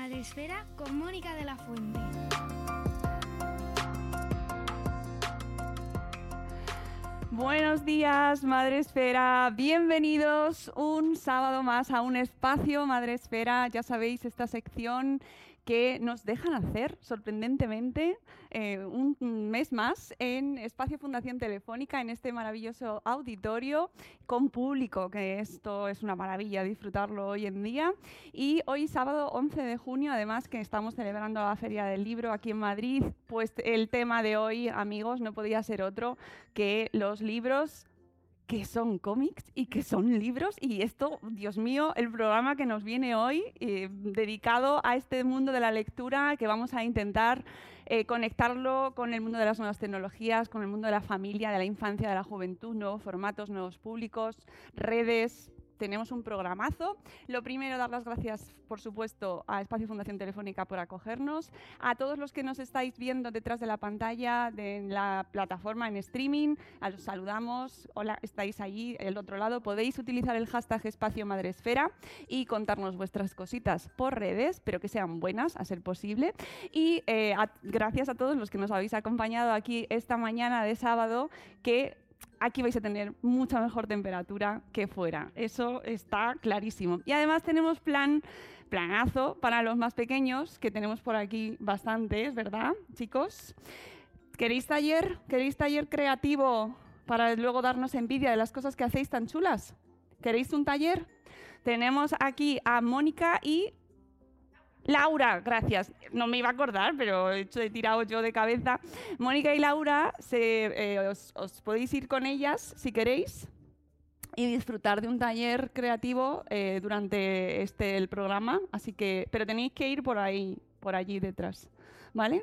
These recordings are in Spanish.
Buenos días, Madre Esfera, con Mónica de la Fuente. Buenos días, Madre Esfera. Bienvenidos un sábado más a un espacio Madre Esfera. Ya sabéis, esta sección que nos dejan hacer, sorprendentemente, eh, un mes más en Espacio Fundación Telefónica, en este maravilloso auditorio con público, que esto es una maravilla disfrutarlo hoy en día. Y hoy, sábado 11 de junio, además que estamos celebrando la Feria del Libro aquí en Madrid, pues el tema de hoy, amigos, no podía ser otro que los libros que son cómics y que son libros. Y esto, Dios mío, el programa que nos viene hoy, eh, dedicado a este mundo de la lectura, que vamos a intentar eh, conectarlo con el mundo de las nuevas tecnologías, con el mundo de la familia, de la infancia, de la juventud, nuevos formatos, nuevos públicos, redes. Tenemos un programazo. Lo primero, dar las gracias, por supuesto, a Espacio Fundación Telefónica por acogernos, a todos los que nos estáis viendo detrás de la pantalla, de la plataforma en streaming, a los saludamos. Hola, estáis allí, el otro lado. Podéis utilizar el hashtag Espacio Madresfera y contarnos vuestras cositas por redes, pero que sean buenas, a ser posible. Y eh, a- gracias a todos los que nos habéis acompañado aquí esta mañana de sábado, que aquí vais a tener mucha mejor temperatura que fuera. Eso está clarísimo. Y además tenemos plan, planazo para los más pequeños, que tenemos por aquí bastantes, ¿verdad, chicos? ¿Queréis taller? ¿Queréis taller creativo para luego darnos envidia de las cosas que hacéis tan chulas? ¿Queréis un taller? Tenemos aquí a Mónica y Laura, gracias. No me iba a acordar, pero he hecho- he tirado yo de cabeza. Mónica y Laura, se, eh, os, os podéis ir con ellas si queréis y disfrutar de un taller creativo eh, durante este el programa. Así que, pero tenéis que ir por ahí, por allí detrás, ¿vale?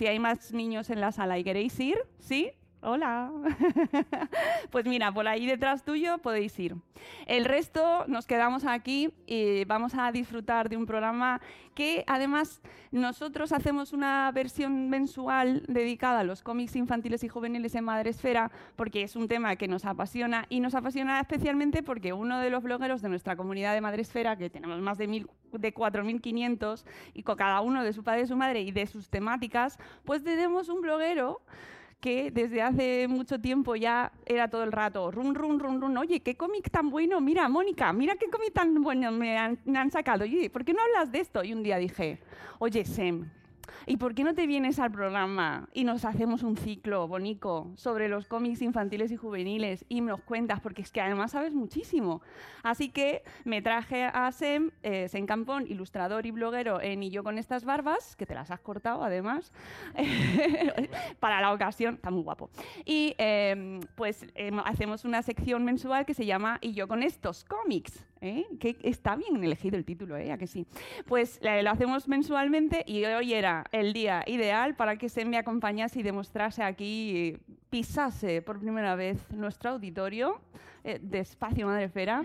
Si hay más niños en la sala y queréis ir, ¿sí? Hola. pues mira, por ahí detrás tuyo podéis ir. El resto nos quedamos aquí y vamos a disfrutar de un programa que además nosotros hacemos una versión mensual dedicada a los cómics infantiles y juveniles en Madresfera porque es un tema que nos apasiona y nos apasiona especialmente porque uno de los blogueros de nuestra comunidad de Madresfera, que tenemos más de, mil, de 4.500 y con cada uno de su padre y su madre y de sus temáticas, pues tenemos un bloguero que desde hace mucho tiempo ya era todo el rato, run, run, run, run, oye, qué cómic tan bueno, mira, Mónica, mira qué cómic tan bueno me han, me han sacado, oye, ¿por qué no hablas de esto? Y un día dije, oye, Sem, ¿Y por qué no te vienes al programa y nos hacemos un ciclo bonito sobre los cómics infantiles y juveniles y nos cuentas? Porque es que además sabes muchísimo. Así que me traje a Sem, eh, Sem Campón, ilustrador y bloguero en Y yo con estas barbas, que te las has cortado además, para la ocasión, está muy guapo. Y eh, pues eh, hacemos una sección mensual que se llama Y yo con estos cómics. ¿Eh? Que está bien elegido el título, ¿eh? ¿A que sí? Pues eh, lo hacemos mensualmente y hoy era el día ideal para que se me acompañase y demostrase aquí, pisase por primera vez nuestro auditorio eh, de Espacio Madrefera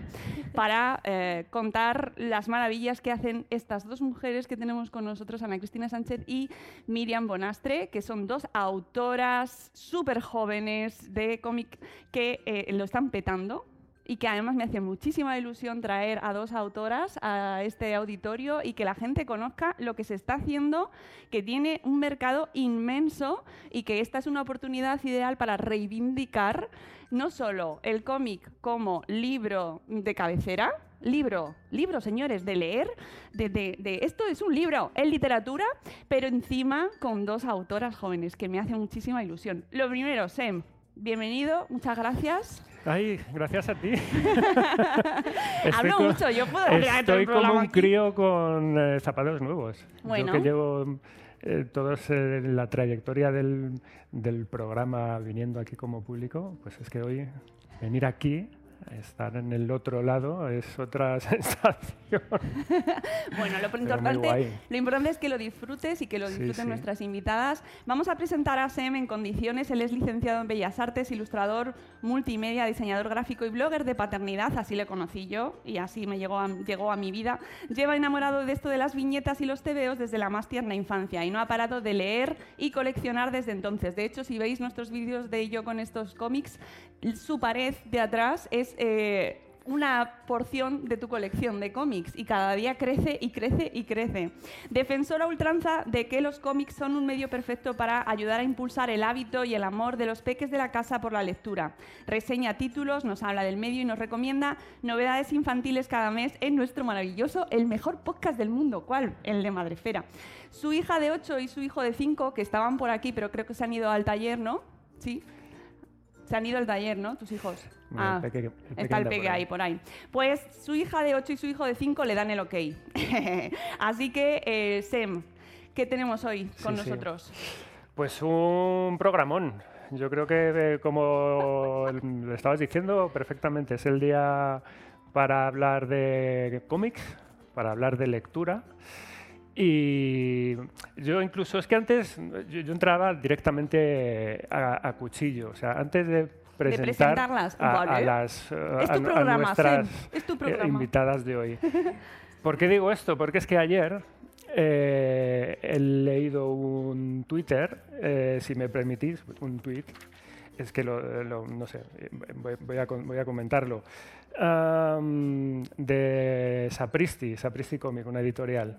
para eh, contar las maravillas que hacen estas dos mujeres que tenemos con nosotros, Ana Cristina Sánchez y Miriam Bonastre, que son dos autoras súper jóvenes de cómic que lo están petando y que además me hace muchísima ilusión traer a dos autoras a este auditorio y que la gente conozca lo que se está haciendo, que tiene un mercado inmenso y que esta es una oportunidad ideal para reivindicar no solo el cómic como libro de cabecera, libro, libro, señores, de leer, de, de- de- esto es un libro, es literatura, pero encima con dos autoras jóvenes, que me hace muchísima ilusión. Lo primero, Sem, bienvenido, muchas gracias. Ay, gracias a ti. Hablo mucho, yo puedo hablar Estoy como un aquí. crío con eh, zapatos nuevos. Bueno. Yo que llevo eh, todos eh, la trayectoria del, del programa viniendo aquí como público, pues es que hoy venir aquí, estar en el otro lado, es otra sensación. Bueno, lo importante, lo importante es que lo disfrutes y que lo Sí, disfruten sí. nuestras invitadas. Vamos a presentar a Sem en condiciones. Él es licenciado en Bellas Artes, ilustrador, multimedia, diseñador gráfico y blogger de paternidad. Así le conocí yo y así me llegó a, llegó a mi vida. Lleva enamorado de esto de las viñetas y los tebeos desde la más tierna infancia y no ha parado de leer y coleccionar desde entonces. De hecho, si veis nuestros vídeos de yo con estos cómics, su pared de atrás es... eh, una porción de tu colección de cómics y cada día crece y crece y crece. Defensora ultranza de que los cómics son un medio perfecto para ayudar a impulsar el hábito y el amor de los peques de la casa por la lectura. Reseña títulos, nos habla del medio y nos recomienda novedades infantiles cada mes en nuestro maravilloso, el mejor podcast del mundo. ¿Cuál? El de Madrefera. Su hija de 8 y su hijo de 5, que estaban por aquí, pero creo que se han ido al taller, ¿no? Sí. Se han ido al taller, ¿no? Tus hijos. Bueno, el peque- el peque está el peque ahí. por ahí. Pues su hija de 8 y su hijo de 5 le dan el ok. Así que, eh, Sem, ¿qué tenemos hoy con Sí, sí. nosotros? Pues un programón. Yo creo que, eh, como lo estabas diciendo perfectamente, es el día para hablar de cómics, para hablar de lectura. Y yo incluso, es que antes yo, yo entraba directamente a, a cuchillo. O sea, antes de presentar presentarlas, a, a vale. las eh, Es tu a- a programa, nuestras es tu eh, programa. invitadas de hoy. ¿Por qué digo esto? Porque es que ayer eh, he leído un Twitter, eh, si me permitís, un tweet, es que lo, lo- no sé, voy, voy a, voy a comentarlo, de Sapristi, Sapristi Comic, una editorial.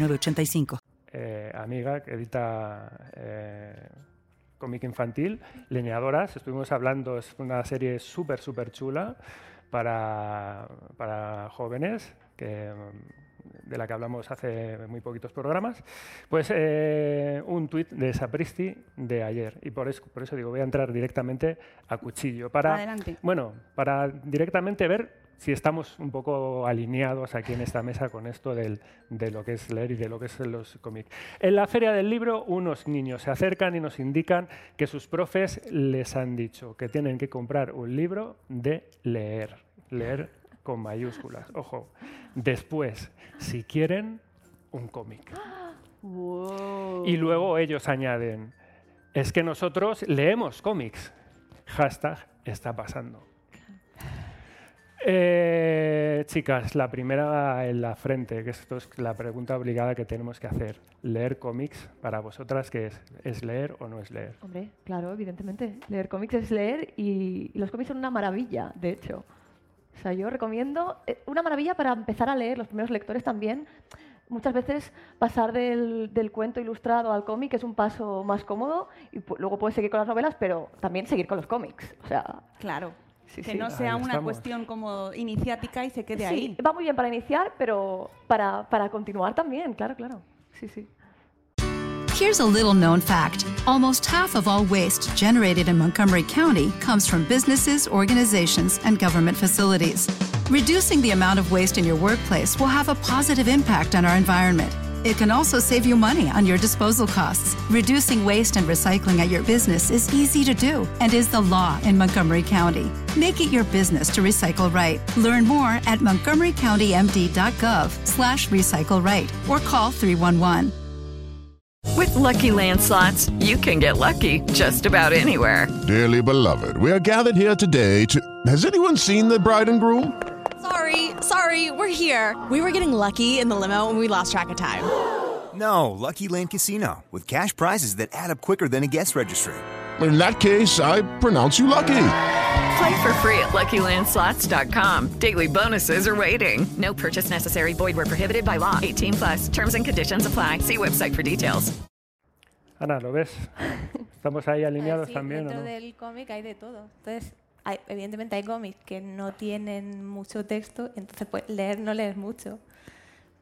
906985. eh, amiga que edita eh, cómic infantil, Leñadoras. Estuvimos hablando, es una serie súper, súper chula para, para jóvenes, que, de la que hablamos hace muy poquitos programas. Pues eh, un tuit de Sapristi de ayer. Y por eso, por eso digo, voy a entrar directamente a cuchillo. Para, Adelante. Bueno, para directamente ver si estamos un poco alineados aquí en esta mesa con esto del- de lo que es leer y de lo que es los cómics. En la feria del libro, unos niños se acercan y nos indican que sus profes les han dicho que tienen que comprar un libro de leer. Leer con mayúsculas. Ojo. Después, si quieren, un cómic. Wow. Y luego ellos añaden, es que nosotros leemos cómics. Hashtag está pasando. Eh, chicas, la primera en la frente, que esto es la pregunta obligada que tenemos que hacer. ¿Leer cómics para vosotras qué es? ¿Es leer o no es leer? Hombre, claro, evidentemente. Leer cómics es leer y, y los cómics son una maravilla, de hecho. O sea, yo recomiendo eh, una maravilla para empezar a leer, los primeros lectores también. Muchas veces pasar del, del cuento ilustrado al cómic es un paso más cómodo y luego puedes seguir con las novelas, pero también seguir con los cómics. O sea, Claro. Sí, que sí. no sea Ahí una estamos. cuestión como iniciática y se quede sí, ahí. va muy bien para iniciar, pero para, para continuar también, claro, claro. Sí, sí. Here's a little known fact almost half of all waste generated in Montgomery County comes from businesses, organizations, and government facilities. Reducing the amount of waste in your workplace will have a positive impact on our environment. It can also save you money on your disposal costs. Reducing waste and recycling at your business is easy to do and is the law in Montgomery County. Make it your business to recycle right. Learn more at montgomerycountymd.gov slash recycle right or call 311. With Lucky Land slots, you can get lucky just about anywhere. Dearly beloved, we are gathered here today to. Has anyone seen the bride and groom? Sorry, sorry, we're here. We were getting lucky in the limo and we lost track of time. No, Lucky Land Casino, with cash prizes that add up quicker than a guest registry. In that case, I pronounce you lucky. Play for free at LuckyLandSlots.com. Daily bonuses are waiting. No purchase necessary. Void were prohibited by law. 18 plus. Terms and conditions apply. See website for details. Ana, ¿lo ves? ¿Estamos ahí alineados Sí, también o dentro no? del cómic hay de todo. Entonces, hay- evidentemente hay cómics que no tienen mucho texto, entonces pues leer no lees mucho.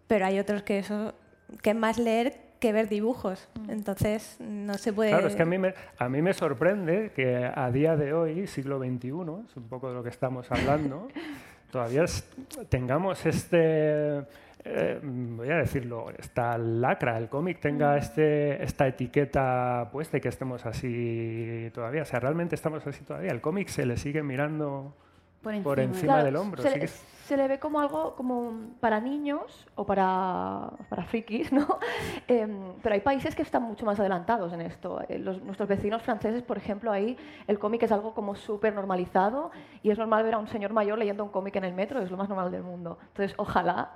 Pero hay otros que eso que es más leer que ver dibujos. Entonces, no se puede Claro, es que a mí, me, a mí me sorprende que a día de hoy, siglo XXI, es un poco de lo que estamos hablando, todavía es- tengamos este, eh, voy a decirlo, esta lacra, el cómic tenga este, esta etiqueta puesta y que estemos así todavía. O sea, realmente estamos así todavía. El cómic se le sigue mirando Por por encima. Claro, del hombro. Se, sigue- se le ve como algo como para niños o para, para frikis, ¿no? Em, pero hay países que están mucho más adelantados en esto. Eh, los- nuestros vecinos franceses, por ejemplo, ahí el cómic es algo como súper normalizado y es normal ver a un señor mayor leyendo un cómic en el metro, es lo más normal del mundo. Entonces, ojalá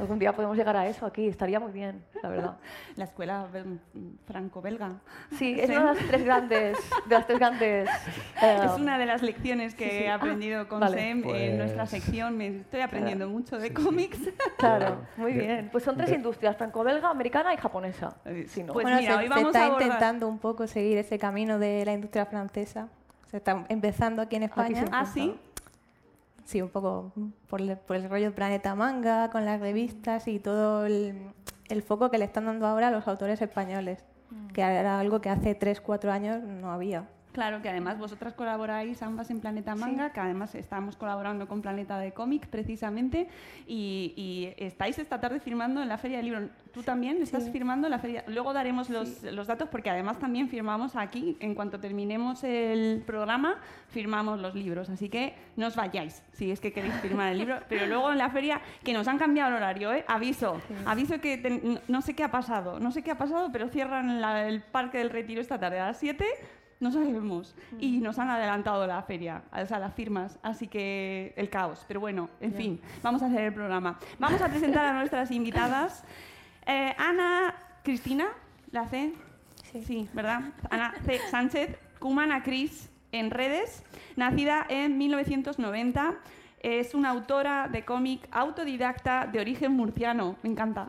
algún día podemos llegar a eso aquí, estaría muy bien, la verdad. La escuela franco-belga. Sí, es una de las tres grandes... De las tres grandes eh, Es una de las lecciones que sí, sí. he Ah, aprendido con vale. Sem en nuestra Pues- sección. Me estoy aprendiendo mucho de cómics. Claro, muy bien. Pues son tres industrias, franco-belga, americana y japonesa. Si no. Pues bueno, mira, se, hoy se vamos está a intentando un poco seguir ese camino de la industria francesa. Se está empezando aquí en España. Ah, sí. Sí, un poco por el, por el rollo Planeta Manga, con las revistas y todo el, el foco que le están dando ahora a los autores españoles, que era algo que hace 3, 4 años no había. Claro, que además vosotras colaboráis ambas en Planeta Manga, que además estamos colaborando con Planeta de Cómic precisamente, y, y estáis esta tarde firmando en la Feria del Libro. Tú también estás firmando en la Feria. Luego daremos los, los datos porque además también firmamos aquí, en cuanto terminemos el programa, firmamos los libros. Así que no os vayáis si es que queréis firmar el libro. Pero luego en la feria, que nos han cambiado el horario, ¿eh? aviso, aviso que te- no- no sé qué ha pasado, no sé qué ha pasado, pero cierran la- el Parque del Retiro esta tarde a las 7 no sabemos. Y nos han adelantado la feria, o sea, las firmas. Así que el caos. Pero bueno, en fin, vamos a hacer el programa. Vamos a presentar a nuestras invitadas. Eh, Ana Cristina, ¿la C? Sí. ¿verdad? Ana C. Sánchez, Cumana Cris en redes, nacida en 1990. Es una autora de cómic autodidacta de origen murciano. Me encanta.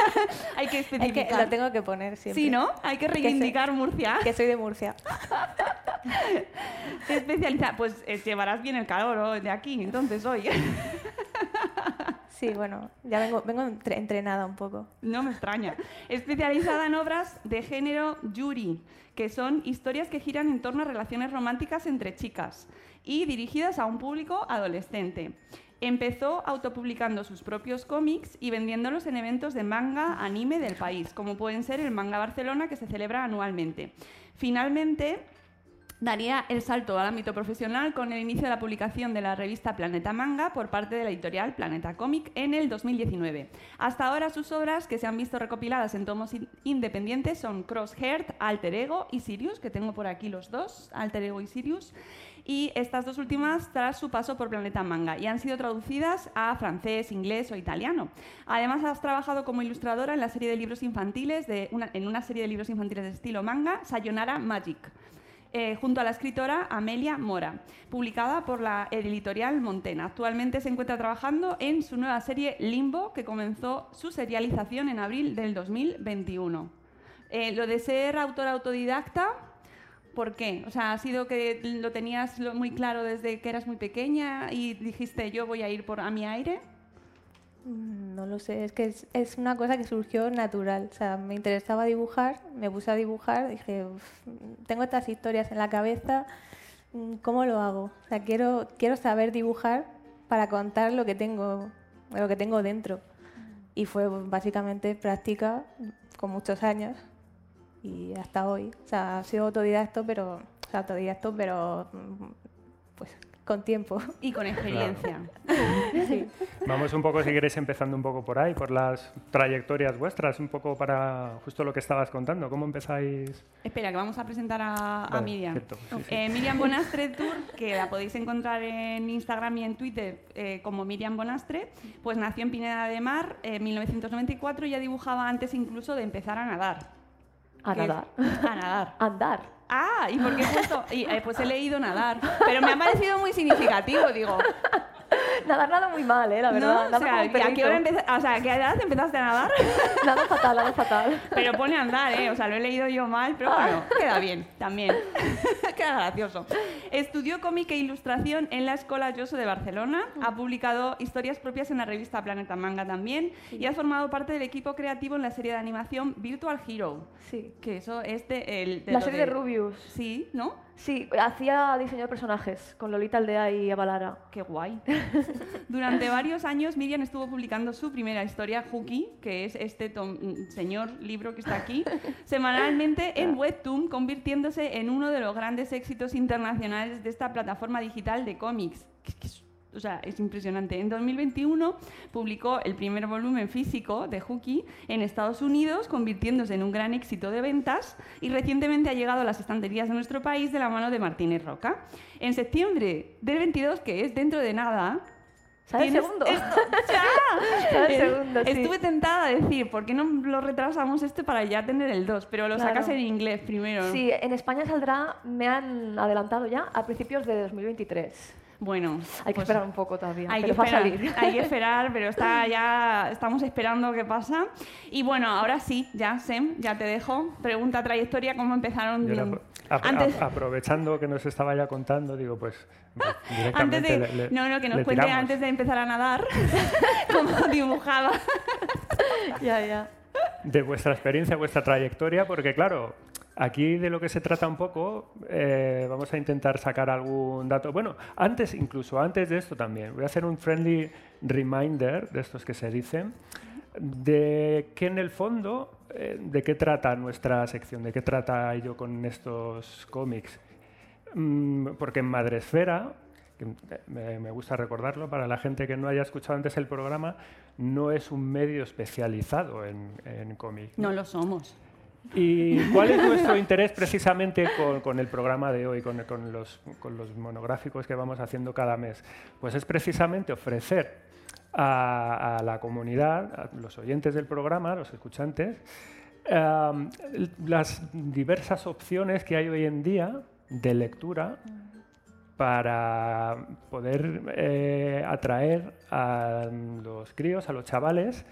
Hay que Es especificar. que lo tengo que poner siempre. Sí, ¿no? Hay que reivindicar soy- Murcia. Que soy de Murcia. Especializada. Pues eh, llevarás bien el calor ¿no? de aquí, entonces hoy. Sí, bueno, ya vengo, vengo entre- entrenada un poco. No me extraña. Especializada en obras de género yuri, que son historias que giran en torno a relaciones románticas entre chicas y dirigidas a un público adolescente. Empezó autopublicando sus propios cómics y vendiéndolos en eventos de manga anime del país, como pueden ser el Manga Barcelona, que se celebra anualmente. Finalmente, daría el salto al ámbito profesional con el inicio de la publicación de la revista Planeta Manga por parte de la editorial Planeta Comic en el 2019. Hasta ahora sus obras que se han visto recopiladas en tomos in- independientes son Crossheart, Alter Ego y Sirius, que tengo por aquí los dos, Alter Ego y Sirius, y estas dos últimas tras su paso por Planeta Manga y han sido traducidas a francés, inglés o italiano. Además has trabajado como ilustradora en la serie de libros infantiles de en una serie de libros infantiles de estilo manga, Sayonara Magic eh, junto a la escritora Amelia Mora, publicada por la editorial Montena. Actualmente se encuentra trabajando en su nueva serie Limbo, que comenzó su serialización en abril del 2021. Eh, lo de ser autora autodidacta, ¿por qué? O sea, ¿ha sido que lo tenías muy claro desde que eras muy pequeña y dijiste yo voy a ir por a mi aire? Mm, No lo sé, es que es, es una cosa que surgió natural. O sea, me interesaba dibujar, me puse a dibujar, dije, "Uf, tengo estas historias en la cabeza, mm, ¿cómo lo hago? O sea, quiero, quiero saber dibujar para contar lo que tengo, lo que tengo dentro. Y fue básicamente práctica con muchos años y hasta hoy. O sea, ha sido autodidacto, pero, o sea, autodidacto, pero mm, pues con tiempo. Y con experiencia. Sí. Vamos un poco, si queréis, empezando un poco por ahí, por las trayectorias vuestras, un poco para justo lo que estabas contando. ¿Cómo empezáis? Espera, que vamos a presentar a, Miriam. cierto, sí, sí. Eh, Miriam Bonastre Tour, que la podéis encontrar en Instagram y en Twitter eh, como Miriam Bonastre, pues nació en Pineda de Mar en 1994 y ya dibujaba antes incluso de empezar a nadar. ¿A nadar? A nadar. Andar. Ah, ¿y por qué he puesto? y, eh, pues he leído nadar. Pero me ha parecido muy significativo, digo. Nadar nada muy mal, ¿eh? La verdad. ¿no? O sea, ¿y ¿a qué, hora o sea, ¿a qué edad empezaste a nadar? Nada fatal, nada fatal. Pero pone andar, ¿eh? O sea, lo he leído yo mal, pero bueno, queda bien, también. queda gracioso. Estudió cómic e ilustración en la Escola Joso de Barcelona. Ha publicado historias propias en la revista Planeta Manga también. Y ha formado parte del equipo creativo en la serie de animación Virtual Hero. Sí. Que eso es de, el, La lo serie de Rubius. Sí, ¿no? Sí, hacía diseño de personajes con Lolita Aldea y Avalara. Qué guay. Durante varios años Miriam estuvo publicando su primera historia, Huki, que es este tom- señor libro que está aquí, semanalmente en Webtoon, convirtiéndose en uno de los grandes éxitos internacionales de esta plataforma digital de cómics. O sea, es impresionante. En 2021 publicó el primer volumen físico de Huki en Estados Unidos, convirtiéndose en un gran éxito de ventas y recientemente ha llegado a las estanterías de nuestro país de la mano de Martínez Roca. En septiembre del 22, que es dentro de nada, ¿Sale el segundo? esto- ¡Ya! El Eh, segundo, sí. Estuve tentada a decir, ¿por qué no lo retrasamos este para ya tener el 2? Pero lo Claro. sacas en inglés primero. Sí, en España saldrá, me han adelantado ya, a principios de 2023. Bueno, Hay que pues esperar un poco todavía, Hay pero que va a esperar, salir. hay que esperar, pero está ya estamos esperando qué pasa. Y bueno, ahora sí, ya Sem, ya te dejo. Pregunta trayectoria, ¿cómo empezaron? Yo antes, ap- aprovechando que nos estaba ya contando, digo, pues antes directamente de, le- le- no, no, que nos cuente tiramos. antes de empezar a nadar cómo dibujaba. ya, ya. de vuestra experiencia, vuestra trayectoria, porque claro, Aquí de lo que se trata un poco, eh, vamos a intentar sacar algún dato. Bueno, antes, incluso antes de esto también, voy a hacer un friendly reminder de estos que se dicen, de que en el fondo, eh, de qué trata nuestra sección, de qué trata yo con estos cómics. Mm, porque en Madresfera, me, gusta recordarlo para la gente que no haya escuchado antes el programa, no es un medio especializado en, en. No lo somos. ¿Y cuál es nuestro interés precisamente con, el programa de hoy, con, los, con, monográficos que vamos haciendo cada mes? Pues es precisamente ofrecer a, la comunidad, a los oyentes del programa, a los escuchantes, las diversas opciones que hay hoy en día de lectura para poder eh, atraer a los críos, a los chavales,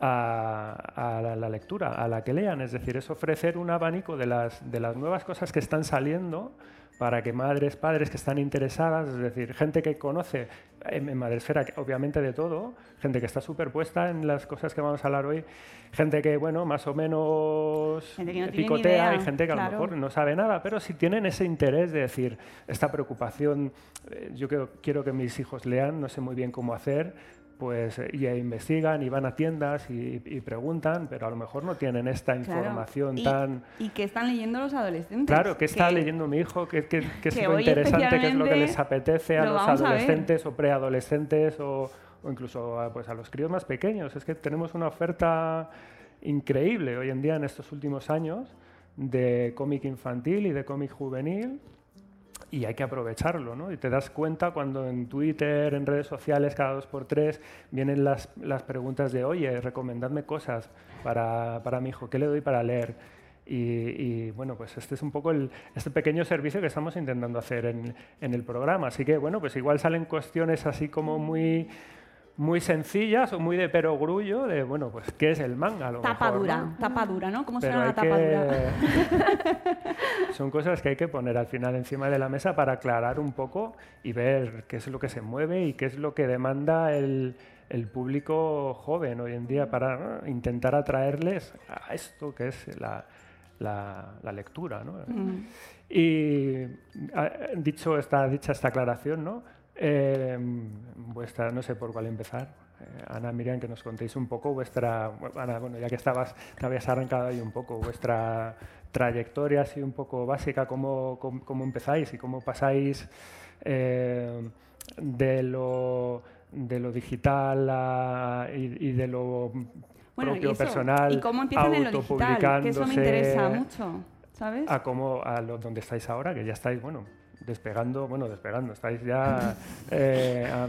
a, a la, la, lectura, a la que lean. Es decir, es ofrecer un abanico de las, de las nuevas cosas que están saliendo para que madres, padres que están interesadas, es decir, gente que conoce en, en Madresfera, obviamente de todo, gente que está superpuesta en las cosas que vamos a hablar hoy, gente que, bueno, más o menos no picotea y gente que claro. a lo mejor no sabe nada, pero si tienen ese interés de decir, esta preocupación, eh, yo quiero, quiero que mis hijos lean, no sé muy bien cómo hacer, pues y investigan y van a tiendas y, y, preguntan, pero a lo mejor no tienen esta información claro. y, tan... ¿Y qué están leyendo los adolescentes? Claro, ¿qué está que, leyendo mi hijo? ¿Qué, qué, qué es lo interesante? ¿Qué es lo que les apetece a los a adolescentes o preadolescentes o, o, incluso a, pues, a los críos más pequeños? Es que tenemos una oferta increíble hoy en día en estos últimos años de cómic infantil y de cómic juvenil y hay que aprovecharlo, ¿no? Y te das cuenta cuando en Twitter, en redes sociales, cada dos por tres, vienen las, las preguntas de, oye, recomendadme cosas para, para mi hijo, ¿qué le doy para leer? Y, bueno, pues este es un poco el, este pequeño servicio que estamos intentando hacer en, en el programa. Así que, bueno, pues igual salen cuestiones así como muy muy sencillas o muy de perogrullo de, bueno, pues, ¿qué es el manga? A lo tapa mejor, dura, ¿no? tapa dura, ¿no? ¿Cómo será una tapa que... dura? Son cosas que hay que poner al final encima de la mesa para aclarar un poco y ver qué es lo que se mueve y qué es lo que demanda el, el público joven hoy en día para ¿no? intentar atraerles a esto que es la, la, la lectura. ¿no? Mm. Y dicho esta, dicha esta aclaración, ¿no? Eh, vuestra, no sé por cuál empezar. Eh, Ana, Miriam, que nos contéis un poco vuestra, Ana, bueno, ya que estabas, te habías arrancado ahí un poco, vuestra trayectoria así un poco básica, cómo, cómo, cómo empezáis y cómo pasáis eh, de, lo, de lo digital a, y, y, de lo bueno, propio y eso, personal, ¿Y cómo empiezan en lo digital? Que eso me interesa mucho, ¿sabes? A cómo, a lo, donde estáis ahora, que ya estáis, bueno, despegando, bueno, despegando, estáis ya eh, a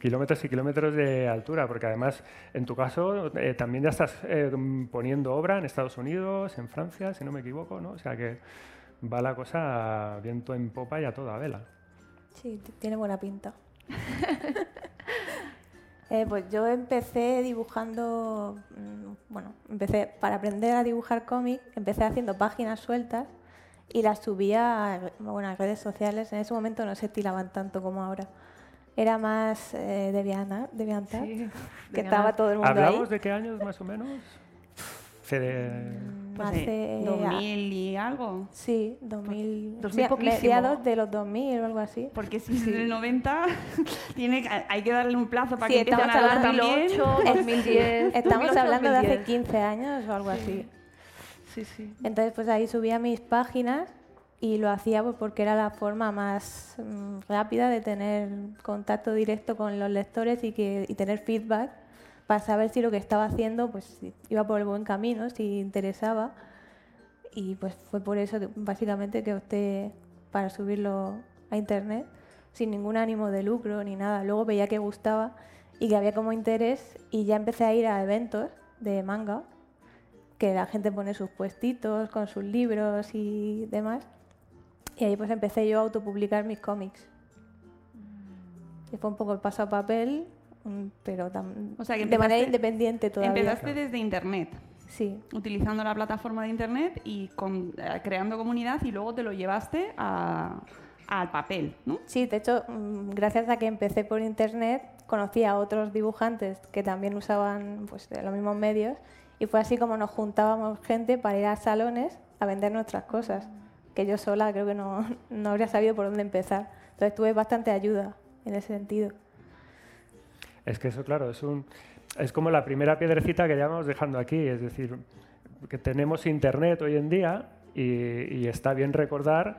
kilómetros y kilómetros de altura, porque además, en tu caso, eh, también ya estás eh, poniendo obra en Estados Unidos, en Francia, si no me equivoco, ¿no? O sea que va la cosa a viento en popa y a toda vela. Sí, tiene buena pinta. pues yo empecé dibujando, mm, bueno, empecé para aprender a dibujar cómic, empecé haciendo páginas sueltas y las subía a, bueno, a redes sociales. En ese momento no se tiraban tanto como ahora. Era más eh, de Viana, de Vianta, sí, que estaba todo el mundo ¿Hablamos ahí. de qué años más o menos? De... Pues hace 2000 y algo. Sí, 2000. 2000 sí, mediados de los 2000 o algo así. Porque si es en el 90 tiene, hay que darle un plazo para sí, que empiecen a hablar también. 2008, 2010. Estamos 2008, hablando 2010. de hace 15 años o algo así. Sí, sí. Entonces, pues ahí subía mis páginas y lo hacía pues, porque era la forma más mmm, rápida de tener contacto directo con los lectores y, que, y tener feedback para saber si lo que estaba haciendo pues iba por el buen camino, si interesaba. Y pues fue por eso básicamente que opté para subirlo a internet sin ningún ánimo de lucro ni nada. Luego veía que gustaba y que había como interés y ya empecé a ir a eventos de manga que la gente pone sus puestitos con sus libros y demás. Y ahí pues empecé yo a autopublicar mis cómics. Y fue un poco el paso a papel, mm, pero o sea, que de manera independiente todavía. Empezaste desde internet. Sí. Utilizando la plataforma de internet y con, eh, creando comunidad y luego te lo llevaste a, al papel, ¿no? Sí, de hecho, mm, gracias a que empecé por internet, conocí a otros dibujantes que también usaban pues, los mismos medios y fue así como nos juntábamos gente para ir a salones a vender nuestras cosas, que yo sola creo que no, no habría sabido por dónde empezar. Entonces tuve bastante ayuda en ese sentido. Es que eso, claro, es, un, es como la primera piedrecita que ya vamos dejando aquí, es decir, que tenemos Internet hoy en día y, y está bien recordar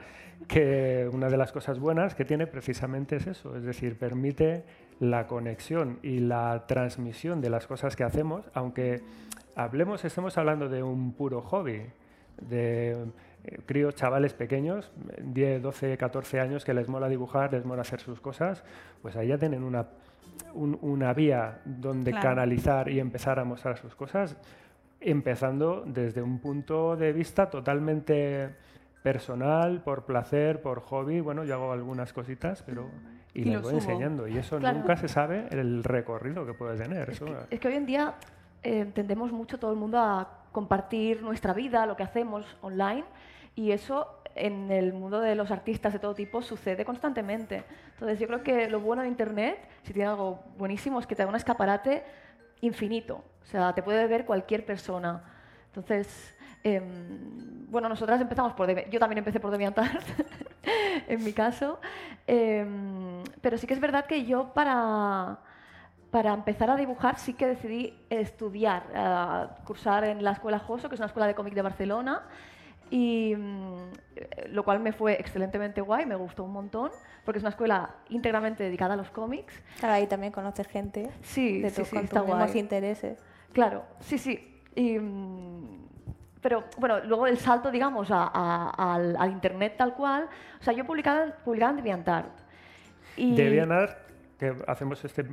que una de las cosas buenas que tiene precisamente es eso, es decir, permite la conexión y la transmisión de las cosas que hacemos, aunque hablemos, estemos hablando de un puro hobby, de eh, críos, chavales pequeños, 10, 12, 14 años que les mola dibujar, les mola hacer sus cosas, pues ahí ya tienen una, un- una vía donde Claro. canalizar y empezar a mostrar sus cosas, empezando desde un punto de vista totalmente personal, por placer, por hobby. Bueno, yo hago algunas cositas, pero y, Y lo voy subo. enseñando. Y eso Claro. nunca se sabe el recorrido que puede tener. Eso, Es que hoy en día eh, tendemos mucho todo el mundo a compartir nuestra vida, lo que hacemos online, y eso en el mundo de los artistas de todo tipo sucede constantemente. Entonces yo creo que lo bueno de Internet, si tiene algo buenísimo, es que te da un escaparate infinito. O sea, te puede ver cualquier persona. Entonces, em, bueno, nosotras empezamos por... Yo también empecé por DeviantArt, en mi caso. Em, pero sí que es verdad que yo para para empezar a dibujar sí que decidí estudiar, eh, cursar en la Escuela Joso, que es una escuela de cómic de Barcelona, y mm, lo cual me fue excelentemente guay, me gustó un montón, porque es una escuela íntegramente dedicada a los cómics. Claro, ahí también conoces gente Sí, de sí, tus, sí, con está tus mismos intereses. Claro, sí, sí. Y, mm, pero bueno, luego el salto, digamos, a- a- al, al internet tal cual. O sea, yo publicaba, publicaba en DeviantArt. Y, DeviantArt, que hacemos este,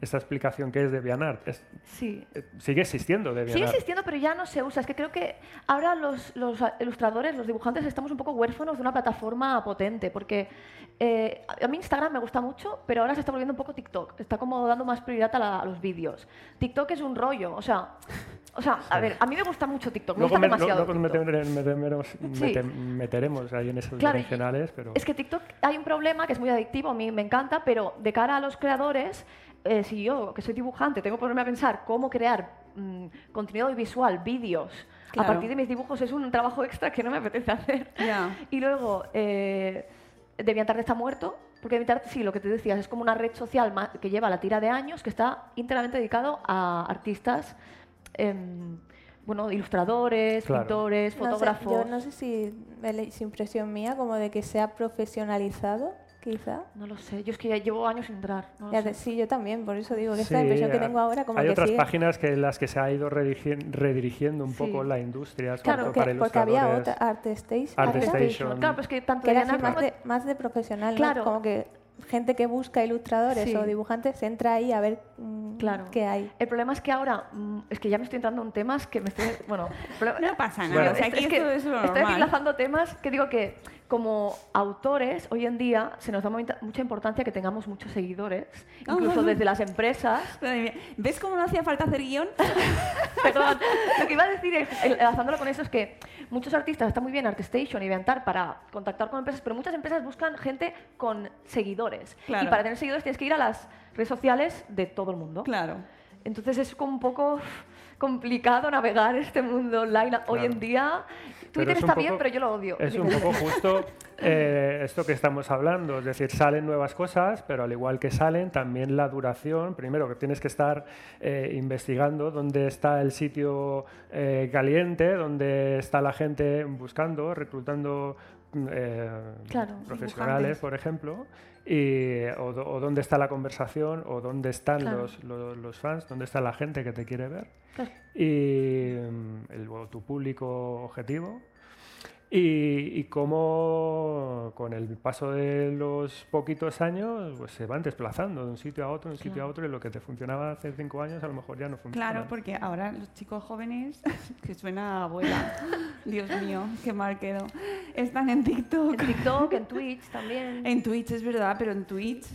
esta explicación que es DeviantArt, es- Sí. eh, sigue existiendo Sigue DeviantArt. existiendo, pero ya no se usa. Es que creo que ahora los, los ilustradores, los dibujantes, estamos un poco huérfanos de una plataforma potente, porque eh, a a mí Instagram me gusta mucho, pero ahora se está volviendo un poco TikTok. Está como dando más prioridad a, la- a los vídeos. TikTok es un rollo, o sea... O sea, a ver, a mí me gusta mucho TikTok, me Luego, gusta me- demasiado. luego nos TikTok. meteremos, meteremos- Sí. mete- meteremos ahí en esos Claro, berenjenales, pero... Es que TikTok hay un problema que es muy adictivo, a mí me encanta, pero de cara a los creadores, eh, si yo, que soy dibujante, tengo que ponerme a pensar cómo crear mm, contenido visual, vídeos, Claro. a partir de mis dibujos, es un trabajo extra que no me apetece hacer. Ya. Y luego, eh, DeviantArt está muerto, porque DeviantArt, sí, lo que te decías, es como una red social que lleva la tira de años, que está íntegramente dedicado a artistas, em, bueno, ilustradores, Claro. pintores, No sé, fotógrafos. yo no sé si es impresión mía como de que se ha profesionalizado, quizá. No lo sé, yo es que ya llevo años sin entrar. no Ya te- sí, yo también, por eso digo que esta Sí, impresión que tengo ahora como hay que otras sigue. páginas que en las que se ha ido redirigi- redirigiendo un Sí. poco la industria Claro, porque, para porque había otra, ArtStation. ArtStation. Claro, pues que tanto que era así más como- de, más de profesional, ¿no? Claro. Como que gente que busca ilustradores Sí. o dibujantes entra ahí a ver mm, Claro. qué hay. El problema es que ahora, mm, es que ya me estoy entrando en temas que me estoy. Bueno, No pasa nada, Bueno. o sea, aquí es que esto es lo estoy enlazando temas que digo que como autores hoy en día se nos da mucha importancia que tengamos muchos seguidores, incluso Ah. desde las empresas. ¿Ves cómo no hacía falta hacer guion? Perdón, lo que iba a decir, es, enlazándolo con eso, es que muchos artistas están muy bien ArtStation y Inventar para contactar con empresas, pero muchas empresas buscan gente con seguidores. Claro. Y para tener seguidores tienes que ir a las redes sociales de todo el mundo. Claro. Entonces es como un poco complicado navegar este mundo online hoy en día. Twitter es está poco- bien, pero yo lo odio. Es un poco justo eh, esto que estamos hablando, es decir, salen nuevas cosas, pero al igual que salen, también la duración, primero que tienes que estar eh, investigando dónde está el sitio eh, caliente, dónde está la gente buscando, reclutando mm, eh, Claro, profesionales, por ejemplo, y, o, dónde está la conversación, o dónde están Claro. los, los- los fans, dónde está la gente que te quiere ver Claro. y mm, el- tu público objetivo. Y, y cómo con el paso de los poquitos años pues se van desplazando de un sitio a otro, de un sitio a otro, y lo que te funcionaba hace cinco años a lo mejor ya no funciona. Claro, porque ahora los chicos jóvenes, que suena a abuela, Dios mío, qué mal quedo, están en TikTok. En TikTok, en Twitch también. En Twitch es verdad, pero en Twitch...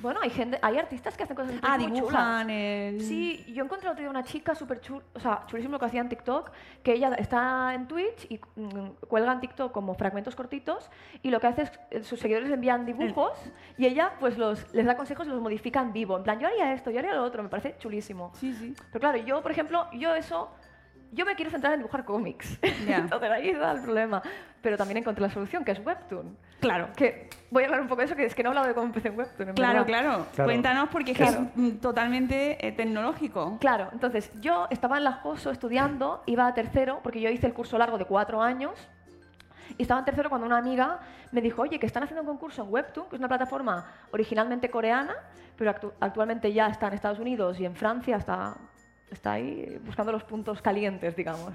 Bueno, hay gente, hay artistas que hacen cosas en Twitch Ah, muy dibujan chulas. en... Sí, yo encontré otro día una chica súper chula, o sea, chulísimo lo que hacía en TikTok, que ella está en Twitch y mm, cuelga en TikTok como fragmentos cortitos y lo que hace es, eh, sus seguidores le envían dibujos y ella pues los, les da consejos y los modifica en vivo. En plan, yo haría esto, yo haría lo otro, me parece chulísimo. Sí, sí. Pero claro, yo, por ejemplo, yo eso yo me quiero centrar en dibujar cómics. Entonces ahí está el problema. Pero también encontré la solución, que es Webtoon. Claro. Que voy a hablar un poco de eso, que es que no he hablado de cómo empecé en Webtoon. en Claro, claro, Claro. Cuéntanos porque es que es mm, totalmente eh, tecnológico. Claro, entonces yo estaba en la JOSO estudiando, iba a tercero, porque yo hice el curso largo de cuatro años, y estaba en tercero cuando una amiga me dijo, oye, que están haciendo un concurso en Webtoon, que es una plataforma originalmente coreana, pero actu- actualmente ya está en Estados Unidos y en Francia, está, está ahí buscando los puntos calientes, digamos.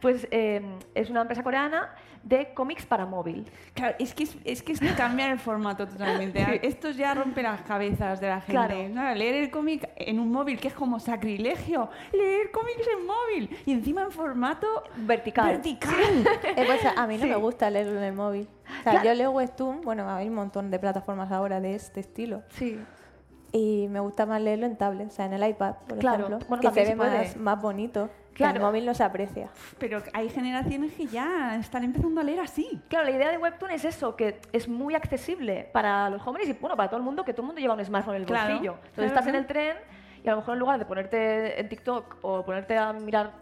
Pues eh, es una empresa coreana de cómics para móvil. Claro, es que es, es que es cambiar el formato totalmente. Sí. Esto ya rompe las cabezas de la gente. Claro. ¿no? Leer el cómic en un móvil, que es como sacrilegio. Leer cómics en móvil. Y encima en formato vertical. vertical. Eh, pues a mí no Sí. me gusta leerlo en el móvil. O sea, Claro. yo leo Webtoon, bueno, hay un montón de plataformas ahora de este estilo. Sí. Y me gusta más leerlo en tablet, o sea, en el iPad, por Claro, ejemplo, bueno, que se ve más, más bonito. Claro. El móvil no se aprecia. Pero hay generaciones que ya están empezando a leer así. Claro, la idea de Webtoon es eso, que es muy accesible para los jóvenes y bueno, para todo el mundo, que todo el mundo lleva un smartphone en el Claro, bolsillo. Entonces claro, estás en el tren y a lo mejor en lugar de ponerte en TikTok o ponerte a mirar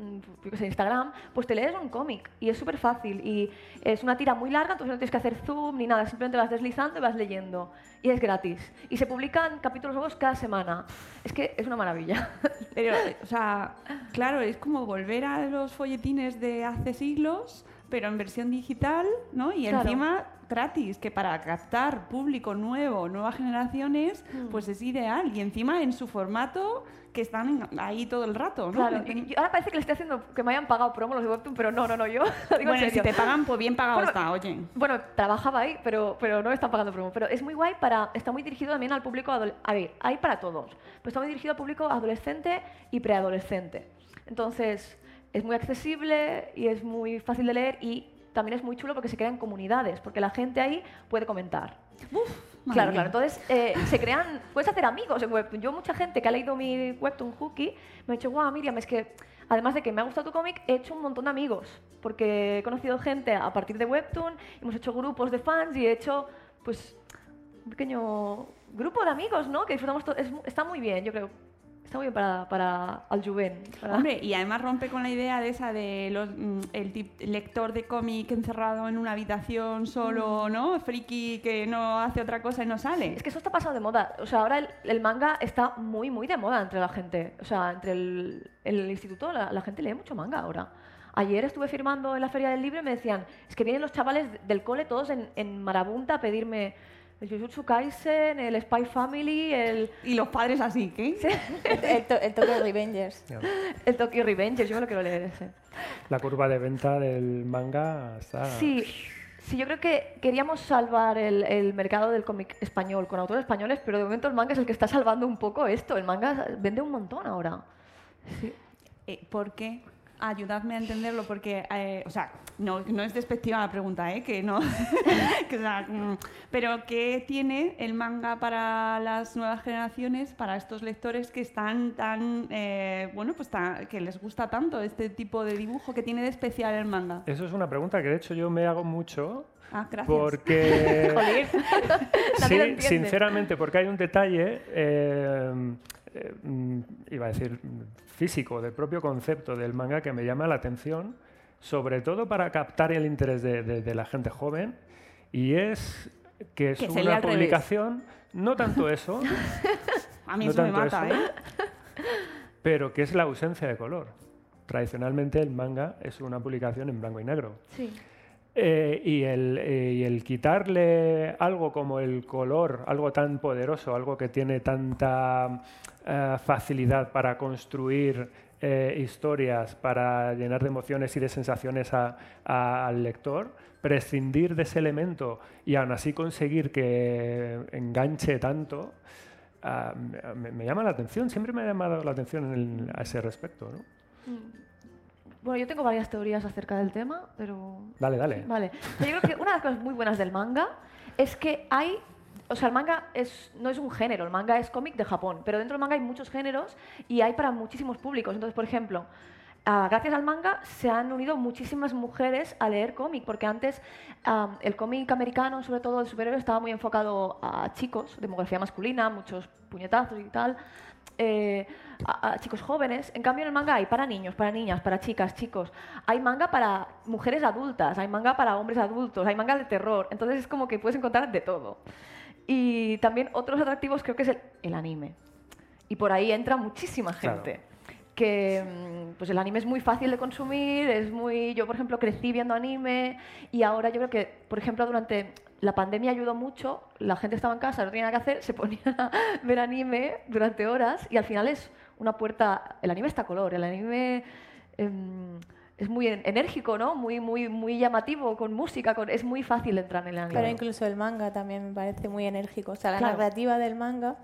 mm, qué sé, Instagram, pues te lees un cómic y es súper fácil y es una tira muy larga, entonces no tienes que hacer zoom ni nada, simplemente vas deslizando y vas leyendo y es gratis. Y se publican capítulos nuevos cada semana. Es que es una maravilla. Pero, o sea, claro, es como volver a los folletines de hace siglos, pero en versión digital, ¿no? Y Claro. encima gratis, que para captar público nuevo, nuevas generaciones, Mm. pues es ideal. Y encima en su formato, que están ahí todo el rato, ¿no? Claro, y- ahora parece que le estoy haciendo que me hayan pagado promo los de Webtoon, pero no, no, no, yo digo en Bueno, si te pagan, pues bien pagado Bueno, está, oye. Bueno, trabajaba ahí, pero, pero no me están pagando promo. Pero es muy guay para. Está muy dirigido también al público. A ver, hay para todos. Pero está muy dirigido al público adolescente y preadolescente. Entonces, es muy accesible y es muy fácil de leer y también es muy chulo porque se crean comunidades, porque la gente ahí puede comentar. madre claro, claro. Entonces, eh, se crean, puedes hacer amigos en Webtoon. Yo, mucha gente que ha leído mi Webtoon Hookie, me ha dicho, guau, Miriam, es que además de que me ha gustado tu cómic, he hecho un montón de amigos. Porque he conocido gente a partir de Webtoon, hemos hecho grupos de fans y he hecho, pues, un pequeño grupo de amigos, ¿no? Que disfrutamos todo. Es está muy bien, yo creo. Está muy bien para, para al Juven. para- Hombre, y además rompe con la idea de esa de los, mm, el tip- lector de cómic encerrado en una habitación solo, ¿no? Friki que no hace otra cosa y no sale. Es que eso está pasado de moda. O sea, ahora el, el manga está muy, muy de moda entre la gente. O sea, entre el, el instituto, la, la gente lee mucho manga ahora. Ayer estuve firmando en la Feria del Libro y me decían, es que vienen los chavales del cole todos en, en marabunta a pedirme el Jujutsu Kaisen, el Spy Family, el... Y los padres así, ¿qué? El, to- el Tokyo Revengers. el Tokyo Revengers, yo me lo quiero leer ese. La curva de venta del manga está... Sí, sí, yo creo que queríamos salvar el, el mercado del cómic español con autores españoles, pero de momento el manga es el que está salvando un poco esto. El manga vende un montón ahora. Sí. Eh, ¿Por qué? Ayudadme a entenderlo porque, eh, o sea, no, no es despectiva la pregunta, ¿eh? Que no, que, o sea, mm, pero ¿qué tiene el manga para las nuevas generaciones, para estos lectores que están tan, eh, bueno, pues tan- que les gusta tanto este tipo de dibujo que tiene de especial el manga? Eso es una pregunta que de hecho yo me hago mucho. Ah, gracias. Porque... Sí, sinceramente, porque hay un detalle, eh, eh, mm, iba a decir mm, físico, del propio concepto del manga que me llama la atención, sobre todo para captar el interés de, de- de la gente joven, y es que es Que una publicación, no tanto eso, A mí no eso me mata, eso, ¿eh? pero que es la ausencia de color. Tradicionalmente el manga es una publicación en blanco y negro. Sí. Eh, y, el, eh, y el quitarle algo como el color, algo tan poderoso, algo que tiene tanta eh, facilidad para construir eh, historias, para llenar de emociones y de sensaciones al lector, prescindir de ese elemento y aún así conseguir que enganche tanto, ah, me, me llama la atención, siempre me ha llamado la atención en a ese respecto. ¿no? Mm. Bueno, yo tengo varias teorías acerca del tema, pero... Dale, dale. Vale. Yo creo que una de las cosas muy buenas del manga es que hay... O sea, el manga es, no es un género, el manga es cómic de Japón, pero dentro del manga hay muchos géneros y hay para muchísimos públicos. Entonces, por ejemplo, ah, gracias al manga se han unido muchísimas mujeres a leer cómic, porque antes am, el cómic americano, sobre todo el superhéroe, estaba muy enfocado a chicos, demografía masculina, muchos puñetazos y tal, eh, a, a chicos jóvenes. En cambio, en el manga hay para niños, para niñas, para chicas, chicos. Hay manga para mujeres adultas, hay manga para hombres adultos, hay manga de terror. Entonces es como que puedes encontrar de todo. Y también otros atractivos creo que es el, el anime. Y por ahí entra muchísima Claro. gente. Que mm, pues el anime es muy fácil de consumir, es muy. Yo, por ejemplo, crecí viendo anime y ahora yo creo que, por ejemplo, durante la pandemia ayudó mucho, la gente estaba en casa, no tenía nada que hacer, se ponían a ver anime durante horas y al final es una puerta. El anime está a color, el anime. em, es muy en- enérgico, ¿no? Muy, muy, muy llamativo, con música, con, es muy fácil entrar en el anime. Pero incluso el manga también me parece muy enérgico. O sea, la Claro. narrativa del manga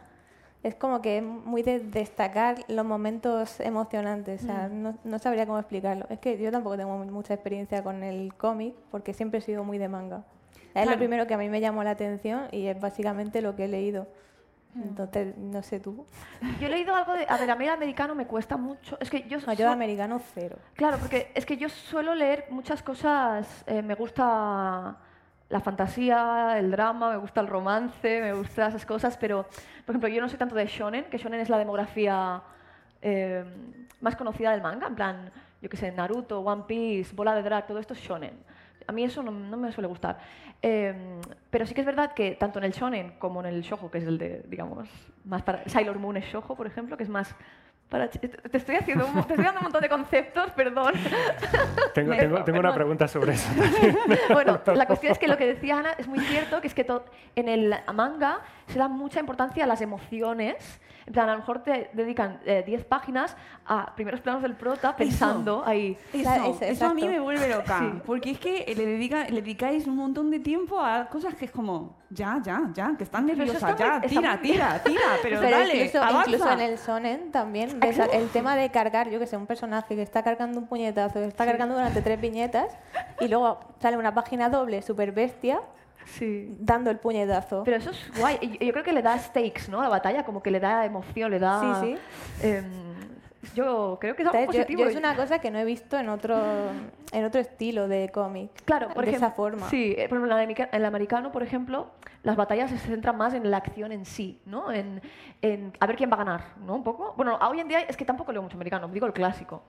es como que es muy de destacar los momentos emocionantes. O sea, Mm. no, no sabría cómo explicarlo. Es que yo tampoco tengo mucha experiencia con el cómic porque siempre he sido muy de manga. Es Claro. lo primero que a mí me llamó la atención y es básicamente lo que he leído. Mm. Entonces, no sé tú. Yo he leído algo de. A ver, a mí el americano me cuesta mucho. Es que yo. No, yo de americano cero. Claro, porque es que yo suelo leer muchas cosas. eh, me gusta la fantasía, el drama, me gusta el romance, me gustan esas cosas, pero, por ejemplo, yo no soy tanto de shonen, que shonen es la demografía eh, más conocida del manga, en plan, yo qué sé, Naruto, One Piece, Bola de Drag, todo esto es shonen. A mí eso no, no me suele gustar. Eh, pero sí que es verdad que tanto en el shonen como en el shoujo, que es el de, digamos, más para... Sailor Moon es shoujo, por ejemplo, que es más para... Te estoy, haciendo un, te estoy dando un montón de conceptos, perdón. Tengo, una pregunta sobre eso. Bueno, la cuestión es que lo que decía Ana es muy cierto, que es que to- en el manga se da mucha importancia a las emociones. En plan, a lo mejor te dedican eh, 10 páginas a primeros planos del prota pensando ahí. Eso, eso a mí me vuelve loca. Sí. Porque es que le, dedica, le dedicáis un montón de tiempo a cosas que es como, ya, ya, ya, que están eso nerviosas, está ya, muy- está tira, muy tira, tira, pero, Pero dale, incluso, avanza. incluso en el sonen también ves Exacto. el tema de cargar, yo que sé, un personaje que está cargando un puñetazo, que está Sí. cargando durante tres viñetas y luego sale una página doble super bestia Sí. dando el puñetazo. Pero eso es guay. Y Yo creo que le da stakes, ¿no? A la batalla, como que le da emoción, le da... Sí, em, yo creo que es algo Entonces, yo- positivo. yo es una cosa que no he visto en otro, en otro estilo de cómic. Claro, por de ejemplo, esa forma. Sí, eh, por ejemplo, en el americano, por ejemplo, las batallas se centran más en la acción en sí, ¿no? En, en a ver quién va a ganar, ¿no? Un poco. Bueno, hoy en día es que tampoco leo mucho americano, digo el clásico.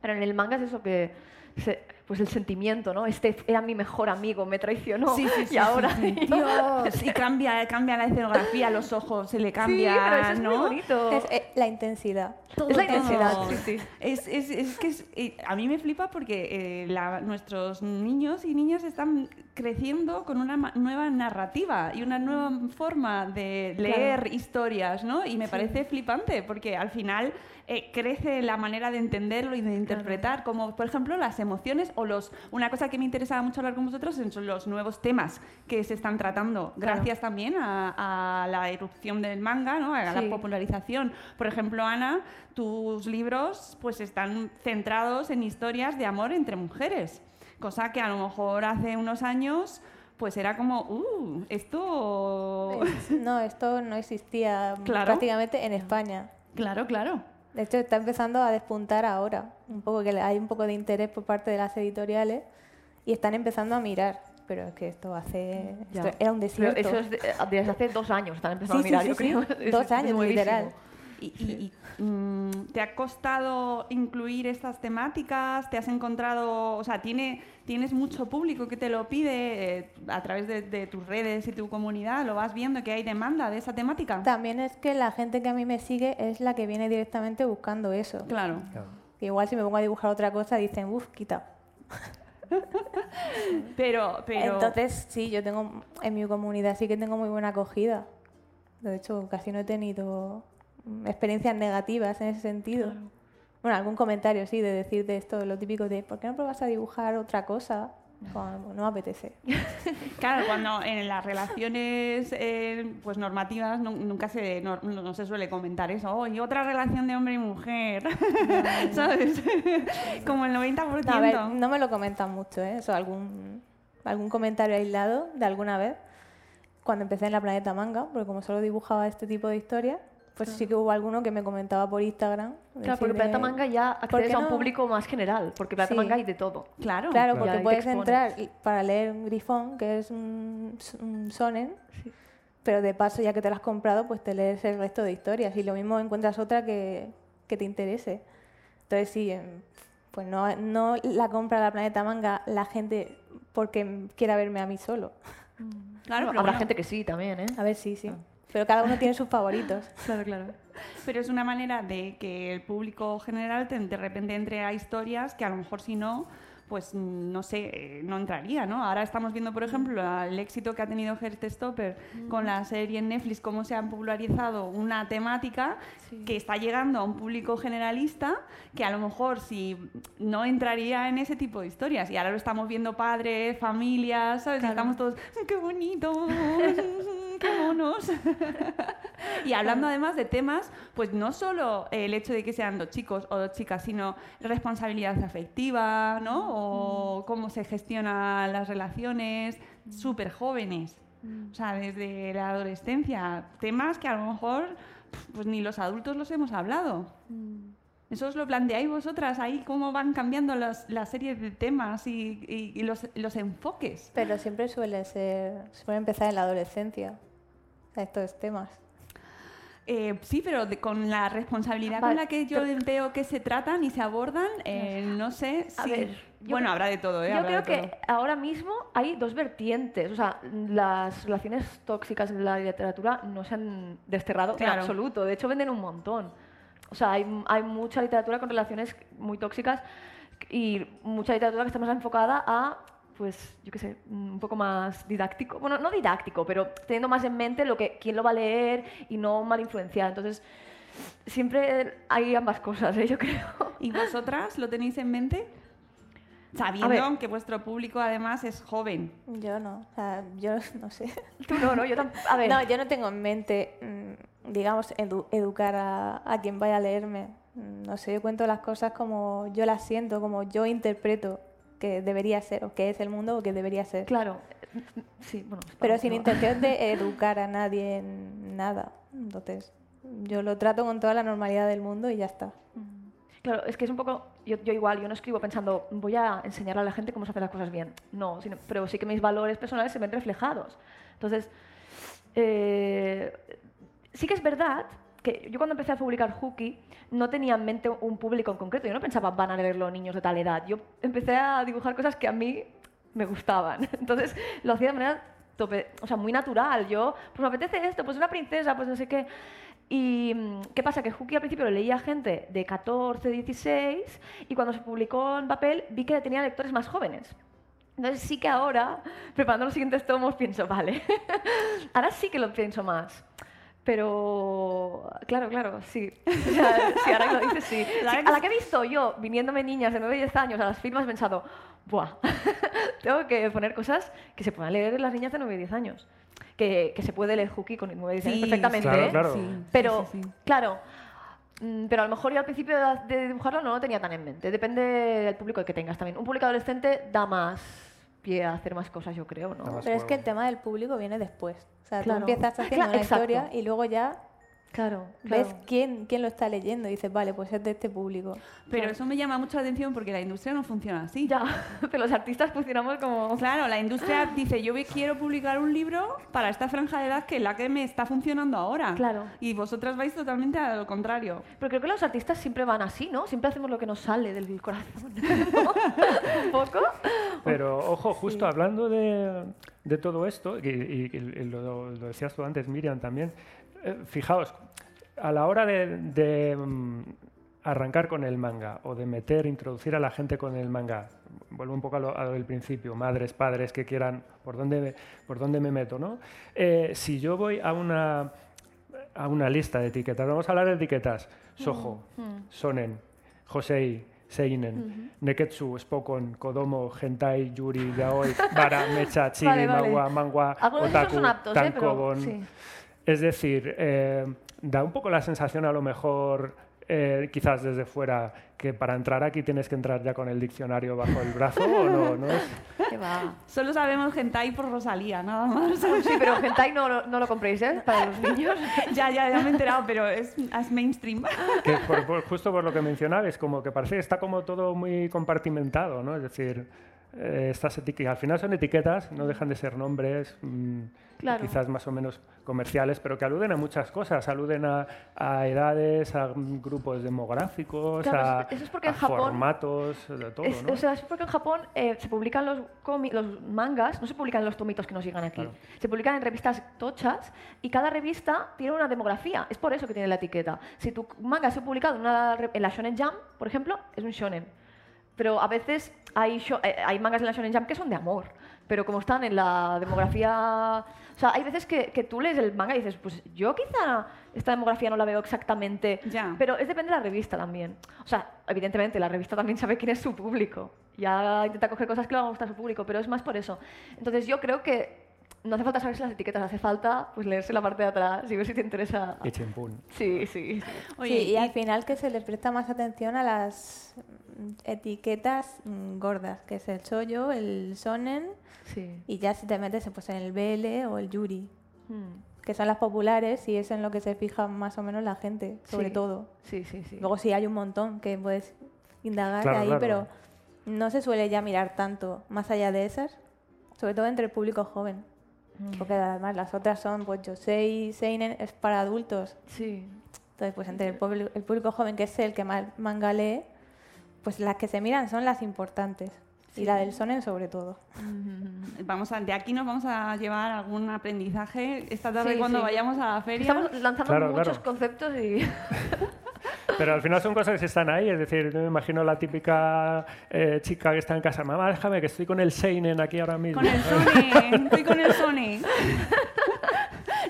Pero en el manga es eso que, se- pues el sentimiento, ¿no? Este era mi mejor amigo, me traicionó Sí, sí, sí, y ahora... sí, sí. yo- Dios, y cambia, cambia la escenografía, los ojos se le cambia, pero eso es muy ¿no? bonito. Es eh, la intensidad. Es la intensidad, Todo. sí, sí. Es, es- es que es- eh, a mí me flipa porque eh, la- nuestros niños y niñas están creciendo con una nueva narrativa y una nueva forma de leer Claro. historias, ¿no? Y me Sí. parece flipante porque al final eh, crece la manera de entenderlo y de interpretar, como por ejemplo las emociones o los... Una cosa que me interesaba mucho hablar con vosotros son los nuevos temas que se están tratando, Claro. gracias también a, a la erupción del manga, ¿no? a la popularización. Por ejemplo, Ana, tus libros pues están centrados en historias de amor entre mujeres, cosa que a lo mejor hace unos años pues era como, uh, esto... No, esto no existía Claro. prácticamente en España. Claro, claro. De hecho, está empezando a despuntar ahora. Un poco que hay un poco de interés por parte de las editoriales y están empezando a mirar. Pero es que esto hace. Esto era un Pero desierto. eso es de- desde hace dos años, están empezando Sí, a mirar, sí, yo sí, creo. Dos es años, nuevísimo. literal. ¿Y, y- y, mm, te ha costado incluir estas temáticas? ¿Te has encontrado, o sea, tiene, tienes mucho público que te lo pide eh, a través de, de tus redes y tu comunidad? ¿Lo vas viendo que hay demanda de esa temática? También es que la gente que a mí me sigue es la que viene directamente buscando eso. Claro. Que igual si me pongo a dibujar otra cosa dicen, uff, quita. Pero, pero... Entonces, sí, yo tengo, en mi comunidad sí que tengo muy buena acogida. De hecho, casi no he tenido experiencias negativas en ese sentido. Bueno, algún comentario, sí, de decir de esto, lo típico de, ¿por qué no pruebas a dibujar otra cosa? Como, no apetece. Claro, cuando en las relaciones eh, pues normativas nu- nunca se, no, no se suele comentar eso. Oh, y otra relación de hombre y mujer, ¿sabes? Como el 90%. No, a ver, no me lo comentan mucho, ¿eh? Eso, algún, algún comentario aislado de alguna vez, cuando empecé en la Planeta Manga, porque como solo dibujaba este tipo de historias, pues sí que hubo alguno que me comentaba por Instagram. Claro, porque Planeta Manga ya ¿por accedes qué a un no? público más general, porque Planeta Sí. Manga hay de todo. Claro, Claro, porque puedes entrar y- para leer un grifón, que es un, un sonen, pero de paso, ya que te lo has comprado, pues te lees el resto de historias y lo mismo encuentras otra que, que te interese. Entonces sí, em, pues no, no la compra la Planeta Manga la gente porque quiera verme a mí solo. Claro, Bueno, pero habrá bueno. gente que sí también, ¿eh? A ver, sí, sí. Pero cada uno tiene sus favoritos. Claro, claro. Pero es una manera de que el público general de repente entre a historias que a lo mejor si no, pues mm, no sé, eh, no entraría, ¿no? Ahora estamos viendo, por ejemplo, el éxito que ha tenido Heartstopper con la serie en Netflix, cómo se ha popularizado una temática que está llegando a un público generalista que a lo mejor si no entraría en ese tipo de historias. Y ahora lo estamos viendo padres, familias, ¿sabes? Y estamos todos, ¡qué bonito! ¡Qué monos! y hablando además de temas, pues no solo el hecho de que sean dos chicos o dos chicas, sino responsabilidad afectiva, ¿no? O cómo se gestionan las relaciones, súper jóvenes. O sea, desde la adolescencia, temas que a lo mejor pues ni los adultos los hemos hablado. ¿Eso os lo planteáis vosotras ahí? ¿Cómo van cambiando las, las series de temas y, y- y los, los enfoques? Pero siempre suele ser, suele empezar en la adolescencia, estos temas. Eh, sí, pero de- con la responsabilidad con Vale, la que yo pero- veo que se tratan y se abordan, eh, no sé A si... ver, bueno, creo- habrá de todo, ¿eh? Yo Habrá creo que todo. ahora mismo hay dos vertientes. O sea, las relaciones tóxicas en la literatura no se han desterrado Claro. en absoluto. De hecho, venden un montón. O sea, hay, hay mucha literatura con relaciones muy tóxicas y mucha literatura que está más enfocada a, pues, yo qué sé, un poco más didáctico. Bueno, no didáctico, pero teniendo más en mente lo que, quién lo va a leer y no mal influenciar. Entonces, siempre hay ambas cosas, ¿eh? yo creo. ¿Y vosotras lo tenéis en mente? Sabiendo que vuestro público además es joven. Yo no, o sea, yo no sé. Tú no, no, yo tampoco. A ver. No, yo no tengo en mente, digamos, edu- educar a, a quien vaya a leerme. Mm, No sé, yo cuento las cosas como yo las siento, como yo interpreto que debería ser, o que es el mundo, o que debería ser. Claro, sí, bueno. Pero sin no. intención de educar a nadie en nada. Entonces, yo lo trato con toda la normalidad del mundo y ya está. Claro, es que es un poco. Yo, yo igual, yo no escribo pensando, voy a enseñarle a la gente cómo se hacen las cosas bien. No, sino- pero sí que mis valores personales se ven reflejados. Entonces, eh, sí que es verdad que yo cuando empecé a publicar Hooky no tenía en mente un público en concreto. Yo no pensaba, van a leerlo niños de tal edad. Yo empecé a dibujar cosas que a mí me gustaban. Entonces, lo hacía de manera tope, o sea, muy natural. Yo, pues me apetece esto, pues una princesa, pues no sé qué. Y mm, ¿qué pasa? Que Hooky al principio lo leía gente de 14, 16 y cuando se publicó en papel vi que tenía lectores más jóvenes. Entonces sí que ahora, preparando los siguientes tomos, pienso, vale, ahora sí que lo pienso más. Pero, claro, claro, sí. O sea, sí, ahora que lo dices, sí. Sí, A la que he visto yo, viniéndome niñas de 9 y 10 años a las firmas, he pensado, buah, tengo que poner cosas que se puedan leer las niñas de 9 y 10 años. Que, que se puede leer Hooky con 9 y 10 años Sí, perfectamente, Claro, ¿eh? claro. Sí, Pero, sí, sí, sí. claro, mm, pero a lo mejor yo al principio de dibujarlo no lo tenía tan en mente. Depende del público que tengas también. Un público adolescente da más pie a hacer más cosas, yo creo, ¿no? Pero es que el tema del público viene después. O sea, Claro. tú empiezas haciendo Claro, una exacto. historia y luego ya Claro, ves quién, quién lo está leyendo y dices, vale, pues es de este público. Pero eso me llama mucho la atención porque la industria no funciona así. Ya, pero los artistas funcionamos como... Claro, la industria dice, yo quiero publicar un libro para esta franja de edad que es la que me está funcionando ahora. Claro. Y vosotras vais totalmente a lo contrario. Pero creo que los artistas siempre van así, ¿no? Siempre hacemos lo que nos sale del corazón. Un poco. Pero ojo, justo hablando de, de todo esto, y, y- y lo, lo decías tú antes, Miriam, también, fijaos, a la hora de, de, mm, arrancar con el manga o de meter, introducir a la gente con el manga, vuelvo un poco a lo, a lo del principio, madres, padres que quieran, ¿por dónde, me- por dónde me meto? ¿no? Eh, si yo voy a una, a una lista de etiquetas, vamos a hablar de etiquetas, Soho, Sonen, Josei, Seinen, Neketsu, Spokon, Kodomo, Hentai, Yuri, Yaoi, Bara, Mecha, Chibi, Vale, vale. Mangua, Otaku, ¿eh? Pero, Tankobon. sí. Es decir, eh, da un poco la sensación a lo mejor eh, quizás desde fuera que para entrar aquí tienes que entrar ya con el diccionario bajo el brazo o no, ¿no es? ¿Qué va? Solo sabemos hentai por Rosalía, nada más. Sí, pero hentai no, lo- no lo compréis, ¿eh? Para los niños. ya, ya, ya me he enterado, pero es, es mainstream. Que por- por- justo por lo que mencionaba, es como que parece que está como todo muy compartimentado, ¿no? Es decir, eh, estas etiquetas, al final son etiquetas, no dejan de ser nombres, mm, Claro. quizás más o menos comerciales, pero que aluden a muchas cosas, aluden a, a edades, a grupos demográficos, Claro, a, eso es porque a en Japón formatos, de todo, Es- ¿no? O sea, es porque en Japón eh, se publican los, los mangas, no se publican los tomitos que nos llegan aquí, Claro. se publican en revistas tochas y cada revista tiene una demografía. Es por eso que tiene la etiqueta. Si tu manga se ha publicado en, una en la Shonen Jump, por ejemplo, es un shonen. Pero a veces hay, eh, hay mangas en la Shonen Jump que son de amor, pero como están en la demografía... O sea, hay veces que, que tú lees el manga y dices, pues yo quizá esta demografía no la veo exactamente, pero es depende de la revista también. O sea, evidentemente la revista también sabe quién es su público. Ya intenta coger cosas que le van a gustar a su público, pero es más por eso. Entonces yo creo que no hace falta saberse las etiquetas, hace falta pues leerse la parte de atrás y ver si te interesa. Y chimpún. Sí, sí. sí, y al final que se les presta más atención a las etiquetas mm, gordas, que es el chollo, el sonen, Sí. y ya si te metes pues, en el BL o el yuri, Hmm. que son las populares y es en lo que se fija más o menos la gente, sobre Sí. todo. Sí, sí, sí. Luego sí hay un montón que puedes indagar Claro, ahí, claro. pero no se suele ya mirar tanto más allá de esas, sobre todo entre el público joven. Mm. Porque además las otras son, pues Yosei, Seinen, es para adultos. Sí. Entonces, pues entre el público, el público joven, que es el que más manga lee, pues las que se miran son las importantes. Y la del Sonen sobre todo. Vamos a, de aquí nos vamos a llevar algún aprendizaje esta tarde Sí, cuando sí. vayamos a la feria. Estamos lanzando Claro, muchos claro. conceptos y... Pero al final son cosas que están ahí, es decir, yo me imagino la típica eh, chica que está en casa, mamá, déjame que estoy con el Seinen aquí ahora mismo. Con el Sony, estoy con el Sony.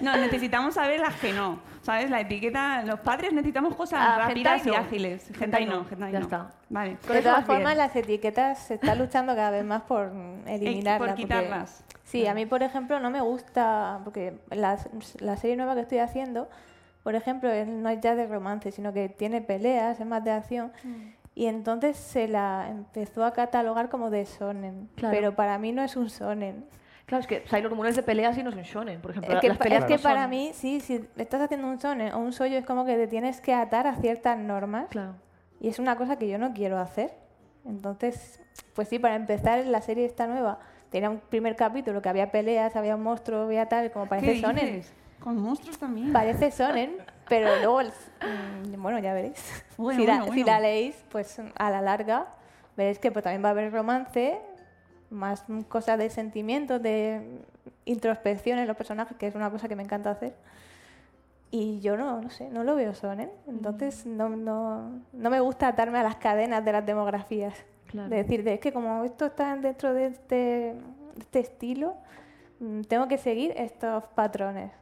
No, necesitamos saber las que no. ¿Sabes? La etiqueta, los padres necesitamos cosas Ah, rápidas y ágiles. Hentai Hentai no. no, Ya está. Vale. De todas formas, las etiquetas se está luchando cada vez más por mm, eliminarlas. por porque- quitarlas. Sí, a mí, por ejemplo, no me gusta, porque la, la serie nueva que estoy haciendo, por ejemplo, no es ya de romance, sino que tiene peleas, es más de acción. Y entonces se la empezó a catalogar como de sonen. Claro. Pero para mí no es un sonen. Claro, es que Sailor Moon es de peleas y no es un shonen, por ejemplo. Es que, las peleas es que no para son- mí, sí, si estás haciendo un sonen o un sollo, es como que te tienes que atar a ciertas normas. Claro. Y es una cosa que yo no quiero hacer. Entonces, pues sí, para empezar, la serie esta nueva tenía un primer capítulo que había peleas, había un monstruo, había tal, como parece ¿Qué sonen. dices? Con monstruos también. Parece sonen, pero luego, el- mm, bueno, ya veréis. Bueno, si, la, bueno, si bueno. la leéis, pues a la larga veréis que pues, también va a haber romance, más mm, cosas de sentimientos, de introspección en los personajes, que es una cosa que me encanta hacer. Y yo no, no sé, no lo veo sonen. Entonces no, no, no me gusta atarme a las cadenas de las demografías. Claro. De decir, de, es que como esto está dentro de este, de este estilo, mm, tengo que seguir estos patrones.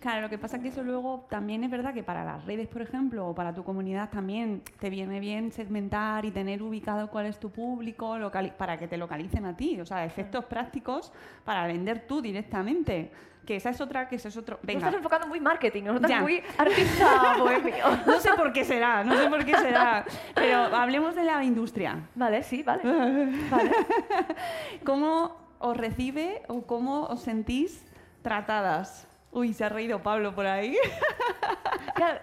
Claro, lo que pasa es que eso luego también es verdad que para las redes, por ejemplo, o para tu comunidad también te viene bien segmentar y tener ubicado cuál es tu público para que te localicen a ti. O sea, efectos prácticos para vender tú directamente. Que esa es otra, que esa es otro. Tú Venga. estás enfocando muy marketing, nosotros Ya. muy artista bohemio. No sé por qué será, no sé por qué será. Pero hablemos de la industria. Vale, sí, vale. ¿Cómo os recibe o cómo os sentís tratadas? Uy, se ha reído Pablo por ahí. Claro.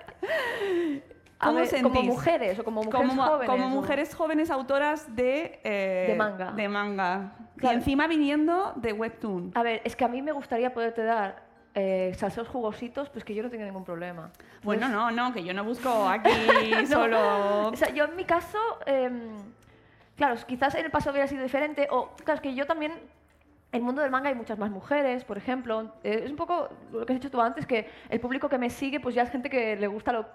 ¿Cómo ver, sentís? como mujeres o como mujeres Como- jóvenes. Como mujeres jóvenes autoras de... eh, De manga. De manga. Claro. Y encima viniendo de Webtoon. A ver, es que a mí me gustaría poderte dar eh, salseos jugositos, pues que yo no tengo ningún problema. Bueno, Pues- no, no, que yo no busco aquí solo... O sea, yo en mi caso, em, claro, quizás en el paso hubiera sido diferente, o claro, es que yo también, el mundo del manga hay muchas más mujeres, por ejemplo. Eh, es un poco lo que has dicho tú antes, que el público que me sigue, pues ya es gente que le gusta lo...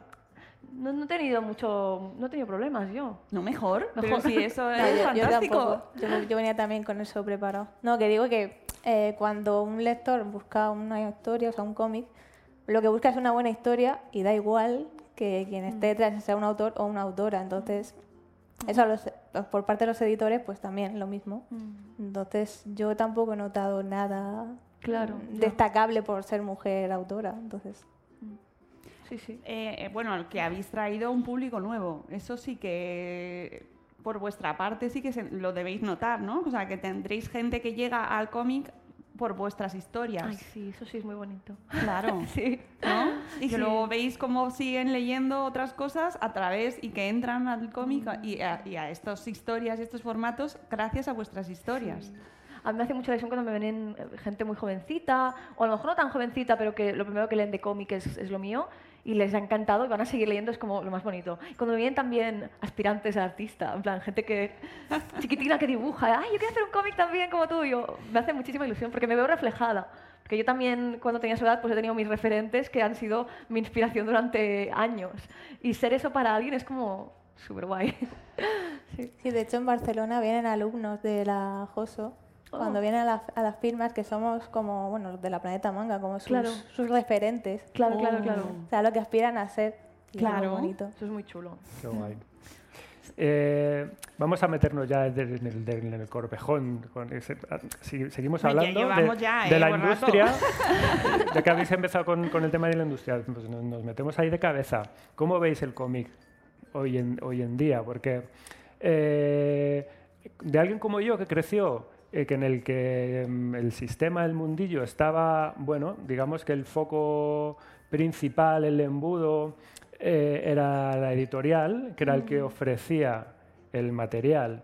No, no he tenido mucho, no he tenido problemas yo. No, mejor. Pero Mejor. si eso No, es yo- yo, fantástico. tampoco. Yo, yo venía también con eso preparado. No, que digo que eh, cuando un lector busca una historia, o sea, un cómic, lo que busca es una buena historia y da igual que quien esté detrás sea un autor o una autora. Entonces, eso a los- por parte de los editores, pues también lo mismo. Entonces, yo tampoco he notado nada Claro, mm, destacable por ser mujer autora. Entonces, sí, sí. Eh, eh, bueno, que habéis traído un público nuevo. Eso sí que por vuestra parte sí que se- lo debéis notar, ¿no? O sea, que tendréis gente que llega al cómic por vuestras historias. Ay, sí, eso sí es muy bonito. Claro. sí. ¿no? Y que Sí. luego veis cómo siguen leyendo otras cosas a través y que entran al cómic y, a, y a estas historias y estos formatos gracias a vuestras historias. A mí me hace mucha ilusión cuando me ven eh, gente muy jovencita, o a lo mejor no tan jovencita, pero que lo primero que leen de cómic es, es lo mío, y les ha encantado y van a seguir leyendo, es como lo más bonito. Y cuando me vienen también aspirantes a artista, en plan, gente que chiquitina que dibuja, ay, yo quiero hacer un cómic también como tú, yo, me hace muchísima ilusión porque me veo reflejada. Porque yo también, cuando tenía su edad, pues he tenido mis referentes que han sido mi inspiración durante años. Y ser eso para alguien es como súper guay. Sí, de hecho en Barcelona vienen alumnos de la JOSO, cuando Oh. vienen a, la- a las firmas, que somos como, bueno, de la Planeta Manga, como sus, Claro. sus referentes. Claro, claro, claro. O sea, lo que aspiran a ser. es Claro. bonito. Eso es muy chulo. Qué guay. Eh, vamos a meternos ya en el, en el- en el corvejón. con ese- ah, si- seguimos hablando de, ya, de eh, la buen rato. industria. Ya que habéis empezado con, con el tema de la industria, pues nos, nos metemos ahí de cabeza. ¿Cómo veis el cómic hoy en, hoy en día? Porque eh, de alguien como yo que creció en el que mm, el sistema, el mundillo estaba, bueno, digamos que el foco principal, el embudo, eh, era la editorial, que era el que ofrecía el material,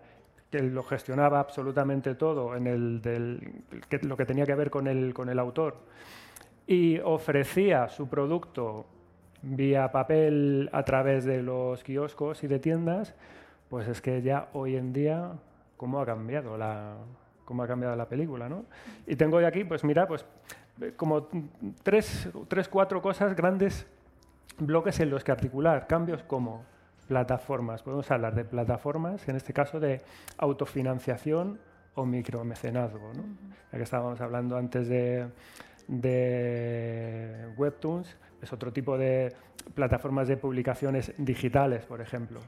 que lo gestionaba absolutamente todo en el del, que- lo que tenía que ver con el, con el autor, y ofrecía su producto vía papel a través de los kioscos y de tiendas, pues es que ya hoy en día, ¿cómo ha cambiado la, cómo ha cambiado la película? ¿no? Y tengo hoy aquí, pues mira, pues eh, como tres, tres, cuatro cosas grandes bloques en los que articular cambios como plataformas. Podemos hablar de plataformas, en este caso de autofinanciación o micromecenazgo. ¿no? Ya que estábamos hablando antes de, de Webtoons, es otro tipo de plataformas de publicaciones digitales, por ejemplo.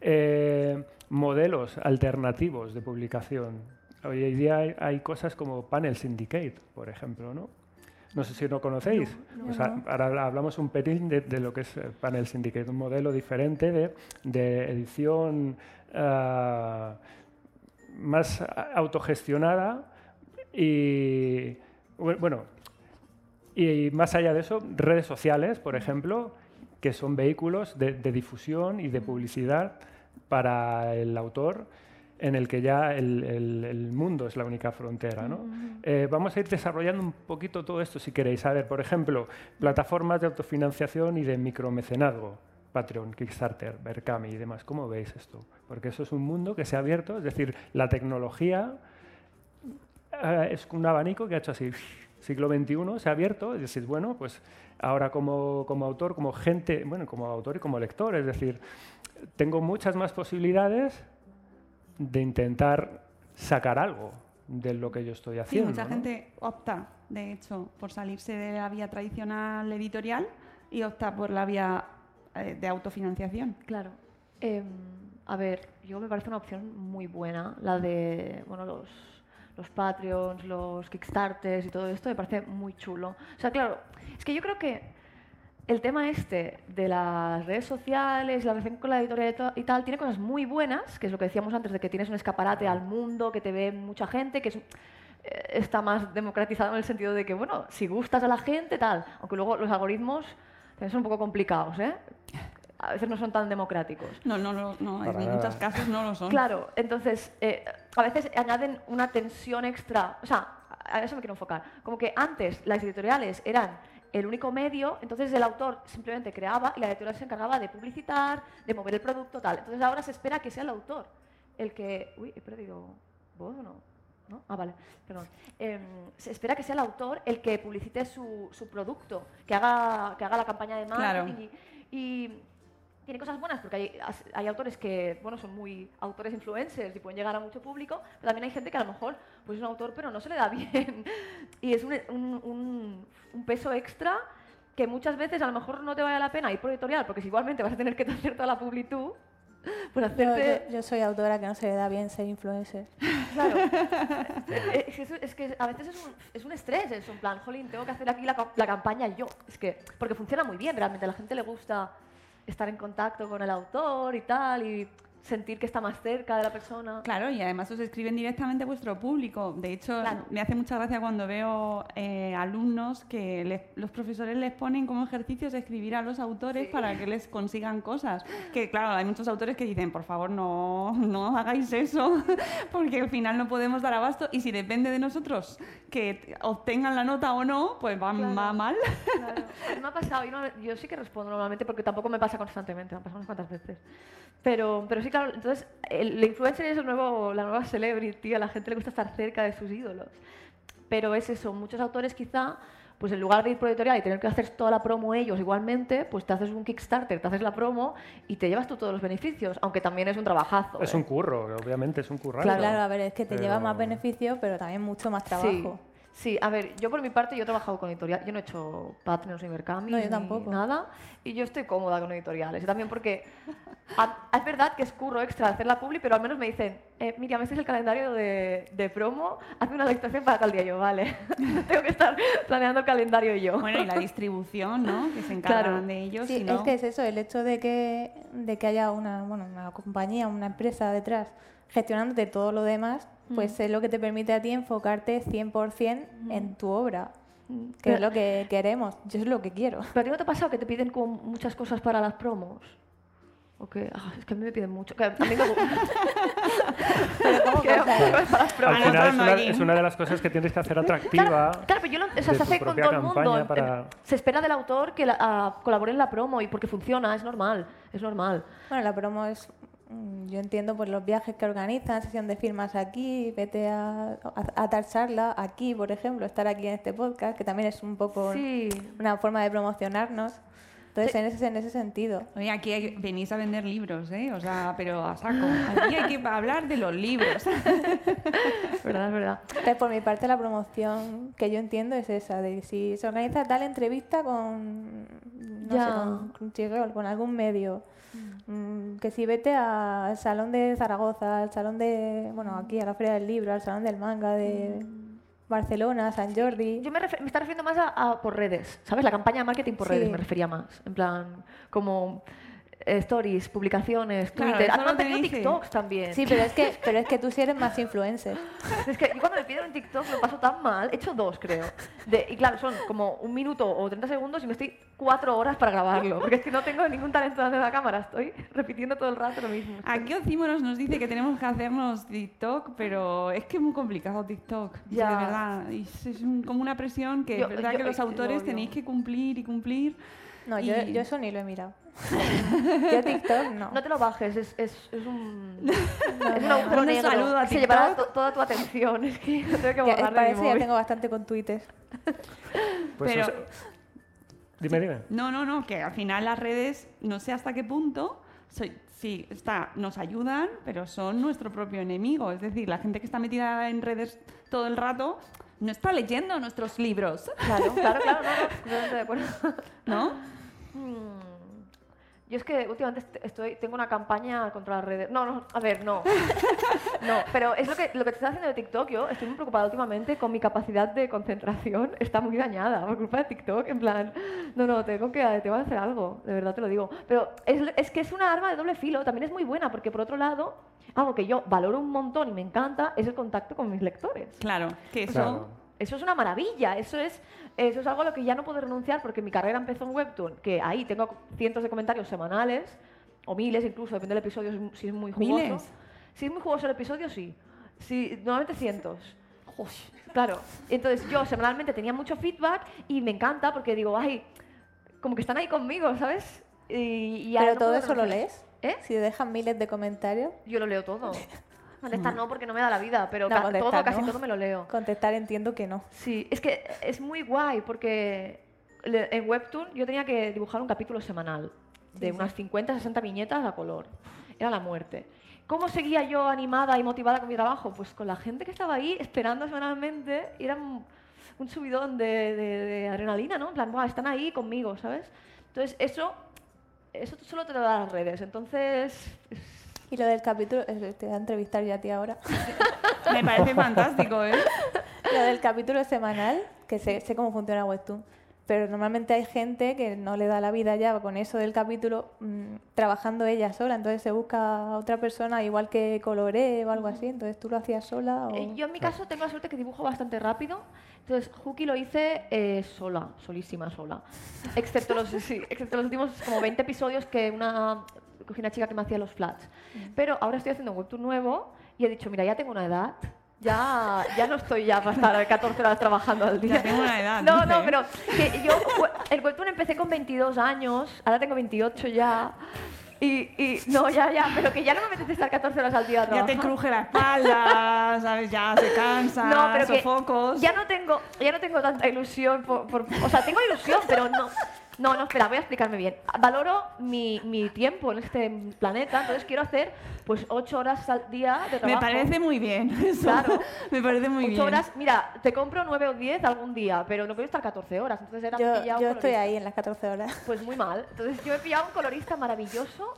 Eh, modelos alternativos de publicación. Hoy en día hay, hay cosas como Panel Syndicate, por ejemplo, ¿no? No sé si lo conocéis. No, ahora hablamos un pelín de, de lo que es Panel Syndicate, un modelo diferente de, de edición ah, más autogestionada y, bu- bueno, y más allá de eso, redes sociales, por ejemplo, que son vehículos de, de difusión y de publicidad para el autor, en el que ya el, el- el mundo es la única frontera. ¿no? Eh, vamos a ir desarrollando un poquito todo esto si queréis. A ver, por ejemplo, plataformas de autofinanciación y de micromecenazgo. Patreon, Kickstarter, Berkami y demás. ¿Cómo veis esto? Porque eso es un mundo que se ha abierto, es decir, la tecnología eh, es un abanico que ha hecho así, siglo XXI se ha abierto, es decir, bueno, pues ahora como, como autor, como gente, bueno, como autor y como lector, es decir, tengo muchas más posibilidades de intentar sacar algo de lo que yo estoy Sí, haciendo. mucha ¿no? gente opta, de hecho, por salirse de la vía tradicional editorial y opta por la vía eh, de autofinanciación. Claro. Em, a ver, yo me parece una opción muy buena, la de bueno, los, los Patreons, los Kickstarters y todo esto, me parece muy chulo. O sea, claro, es que yo creo que el tema este de las redes sociales, la relación con la editorial y tal, tiene cosas muy buenas, que es lo que decíamos antes, de que tienes un escaparate al mundo, que te ve mucha gente, que es, eh, está más democratizado en el sentido de que, bueno, si gustas a la gente, tal, aunque luego los algoritmos también son un poco complicados, ¿eh? A veces no son tan democráticos. No, no, no, no, en nada. muchos casos no lo son. Claro, entonces eh, a veces añaden una tensión extra. O sea, a eso me quiero enfocar. Como que antes las editoriales eran el único medio, entonces el autor simplemente creaba y la editorial se encargaba de publicitar, de mover el producto, tal. Entonces ahora se espera que sea el autor el que. Uy, he perdido voz o no. ¿No? Ah, vale, perdón. Em, se espera que sea el autor el que publicite su, su producto, que haga, que haga la campaña de marketing. Y, y tiene cosas buenas porque hay, hay autores que bueno, son muy autores influencers y pueden llegar a mucho público, pero también hay gente que a lo mejor pues, es un autor pero no se le da bien. y es un, un- un- un peso extra que muchas veces a lo mejor no te vale la pena ir por editorial porque si igualmente vas a tener que hacer toda la publi tú, Pues Yo, hacerte... yo- yo soy autora que no se le da bien ser influencer. Claro. Eh, es, que eso- es que a veces es un, es un estrés eso, en plan, jolín, tengo que hacer aquí la, la campaña yo. Es que, porque funciona muy bien, realmente a la gente le gusta estar en contacto con el autor y tal, y sentir que está más cerca de la persona. Claro, y además os escriben directamente a vuestro público. De hecho, Claro. me hace mucha gracia cuando veo eh, alumnos que les- los profesores les ponen como ejercicios escribir a los autores para que les consigan cosas. Que claro, hay muchos autores que dicen, por favor, no, no hagáis eso, porque al final no podemos dar abasto. Y si depende de nosotros que obtengan la nota o no, pues va, Claro. va mal. Claro. Pues me ha pasado, y no- yo sí que respondo normalmente porque tampoco me pasa constantemente, me pasa unas cuantas veces. Pero, pero sí, claro, entonces el, el influencer es el nuevo, la nueva celebrity, a la gente le gusta estar cerca de sus ídolos. Pero es eso, muchos autores quizá, pues en lugar de ir por editorial y tener que hacer toda la promo ellos igualmente, pues te haces un Kickstarter, te haces la promo y te llevas tú todos los beneficios, aunque también es un trabajazo. Es ¿eh? un curro, obviamente, es un currazo. Claro, claro, a ver, es que te lleva más Pero- beneficio, pero también mucho más trabajo. sí, a ver, yo por mi parte yo he trabajado con editorial, yo no he hecho Patreons ni Mercami No, yo ni tampoco. nada, y yo estoy cómoda con editoriales, y también porque a- es verdad que es curro extra hacer la publi, pero al menos me dicen, eh, Miriam, este es el calendario de, de promo, hazme una lectación para tal día, yo, vale, tengo que estar planeando el calendario yo. Bueno, y la distribución, ¿no? Que se encargan Claro. de ellos. Sí, si no- es que es eso, el hecho de que, de que haya una, bueno, una compañía, una empresa detrás gestionándote todo lo demás, pues es lo que te permite a ti enfocarte 100% en tu obra, que Pero- es lo que queremos. Yo es lo que quiero. ¿Pero a ti no te ha pasado que te piden como muchas cosas para las promos? ¿O qué? Ah, es que a mí me piden mucho. Que a mí me gusta. Que- para las promos. Al final es una, es una de las cosas que tienes que hacer atractiva. Claro, pero yo lo, o sea, se hace con todo el mundo. para- se espera del autor que la- a- colabore en la promo y porque funciona, es normal, es normal. Bueno, la promo es, mm, yo entiendo, pues los viajes que organizan, sesión de firmas aquí, vete a, a, a tal charla aquí, por ejemplo, estar aquí en este podcast, que también es un poco Sí. una forma de promocionarnos. Entonces, en, ese, en ese sentido. Oye, aquí hay- venís a vender libros, ¿eh? O sea, pero a saco. Aquí hay que hablar de los libros. verdad, es verdad. Entonces, por mi parte, la promoción que yo entiendo es esa, de si se organiza tal entrevista con, no Ya. sé, con Crunchyroll, con algún medio, mm, que si vete al Salón de Zaragoza, al Salón de, bueno, aquí a la Feria del Libro, al Salón del Manga de Barcelona, San Jordi. Yo me, me está refiriendo más a, a por redes, ¿sabes? La campaña de marketing por Sí. redes me refería más. En plan, como stories, publicaciones, Claro, Twitter. Ah, han tenido tenéis que- TikToks también. Sí, pero es que, pero es que tú sí eres más influencer. Es que yo cuando me piden un TikTok lo paso tan mal. He hecho dos, creo. De- y claro, son como un minuto o 30 segundos y me estoy cuatro horas para grabarlo. Porque es que no tengo ningún talento delante de la cámara. Estoy repitiendo todo el rato lo mismo. Aquí Ocímonos nos dice que tenemos que hacernos TikTok, pero es que es muy complicado TikTok. Ya. De verdad. Es es un- como una presión que Yo- es verdad yo- que los yo autores tenéis que cumplir y cumplir. No, yo, Y- yo eso ni lo he mirado. Yo TikTok no. No te lo bajes, es, es, es un, es un no, agujero un negro saludo a que se llevará to- toda tu atención. Es que tengo que Ya, borrar de para mi eso ya móvil. tengo bastante con Twitter. Pues, Pero- o sea, dime, dime. No, no, no, que al final las redes, no sé hasta qué punto, soy- sí, está, nos ayudan, pero son nuestro propio enemigo. Es decir, la gente que está metida en redes todo el rato no está leyendo nuestros libros, Claro, claro, claro, no, no, completamente de acuerdo. ¿no? Hmm. Yo es que últimamente est- estoy, tengo una campaña contra las redes. No, no, a ver, no. No, pero es lo que, lo que te está haciendo de TikTok. Yo estoy muy preocupada últimamente con mi capacidad de concentración. Está muy dañada por culpa de TikTok. En plan, no, no, tengo que, te voy a hacer algo. De verdad te lo digo. Pero es, es que es una arma de doble filo. También es muy buena porque, por otro lado, algo que yo valoro un montón y me encanta es el contacto con mis lectores. Claro, que eso... Claro. Eso es una maravilla, eso es, eso es algo a lo que ya no puedo renunciar porque mi carrera empezó en Webtoon, que ahí tengo cientos de comentarios semanales, o miles incluso, depende del episodio, si es- muy jugoso. ¿Miles? Si es muy jugoso el episodio, sí. Si, normalmente cientos. Claro. Entonces yo semanalmente tenía mucho feedback y me encanta porque digo, ay, como que están ahí conmigo, ¿sabes? Y, y Pero no todo eso lo lees. ¿Eh? Si dejan miles de comentarios. Yo lo leo todo. Contestar no porque no me da la vida, pero No, todo, casi no. todo me lo leo. Contestar entiendo que no. Sí, es que es muy guay porque en Webtoon yo tenía que dibujar un capítulo semanal de sí. unas 50, 60 viñetas a color. Era la muerte. ¿Cómo seguía yo animada y motivada con mi trabajo? Pues con la gente que estaba ahí esperando semanalmente y era un, un subidón de, de- de adrenalina, ¿no? En plan, "Buah, están ahí conmigo, ¿sabes? Entonces eso eso solo te lo da las redes, entonces... Y lo del capítulo, eh, te voy a entrevistar yo a ti ahora. Me parece fantástico, ¿eh? Lo del capítulo semanal, que sé, sé cómo funciona Webtoon, pero normalmente hay gente que no le da la vida ya con eso del capítulo mm, trabajando ella sola, entonces se busca a otra persona igual que coloree o algo así, entonces tú lo hacías sola o... Eh, Yo en mi caso tengo la suerte que dibujo bastante rápido, entonces Huki lo hice eh, sola, solísima, sola. Excepto los, sí, excepto los últimos como 20 episodios que una, cogí una chica que me hacía los flats. Pero ahora estoy haciendo un webtoon nuevo y he dicho, mira, ya tengo una edad, ya, ya no estoy ya para estar 14 horas trabajando al día. Ya tengo una edad, No, no, ¿eh? pero que yo el webtoon empecé con 22 años, ahora tengo 28 ya. Y, y no, ya, ya, pero que ya no me apetece estar 14 horas al día Ya te cruje la espalda, ¿sabes? Ya se cansa, No, pero que ya no tengo, ya no tengo tanta ilusión por, por- o sea, tengo ilusión, pero no. No, no, espera, voy a explicarme bien. Valoro mi, mi tiempo en este planeta, entonces quiero hacer pues ocho horas al día de Me trabajo. parece muy bien. eso. Claro. Me parece muy ocho bien. horas, mira, te compro nueve o diez algún día, pero no quiero estar 14 horas, entonces era Yo, yo estoy ahí en las 14 horas. Pues muy mal. Entonces yo he pillado un colorista maravilloso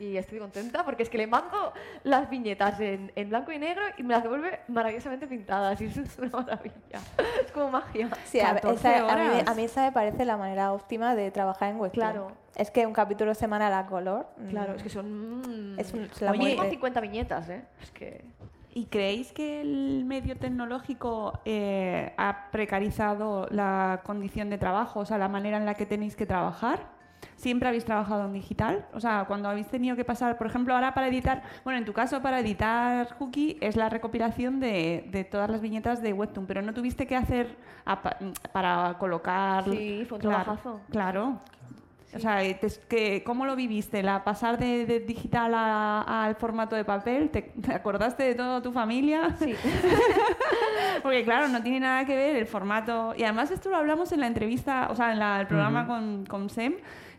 y estoy contenta porque es que le mando las viñetas en, en blanco y negro y me las devuelve maravillosamente pintadas y eso es una maravilla. Es como magia. Sí, a, ver, 14 esa- a mí, horas. a mí esa me parece la manera óptima de trabajar en Webtoon. Claro. Es que un capítulo semanal a color... Claro, mm, es que son... Es un- es la Oye, muerte. tengo 50 viñetas, ¿eh? Es que... ¿Y creéis que el medio tecnológico eh, ha precarizado la condición de trabajo, o sea, la manera en la que tenéis que trabajar? ¿Siempre habéis trabajado en digital? O sea, cuando habéis tenido que pasar, por ejemplo, ahora para editar, bueno, en tu caso para editar Hooky es la recopilación de, de todas las viñetas de Webtoon, pero no tuviste que hacer para colocar... Sí, fue un Claro, trabajazo. Claro. O sea, te- que, ¿cómo lo viviste? ¿La pasar de, de digital al formato de papel? ¿Te, te acordaste de toda tu familia? Sí. Porque claro, no tiene nada que ver el formato. Y además esto lo hablamos en la entrevista, o sea, en la- el programa con, con Sem,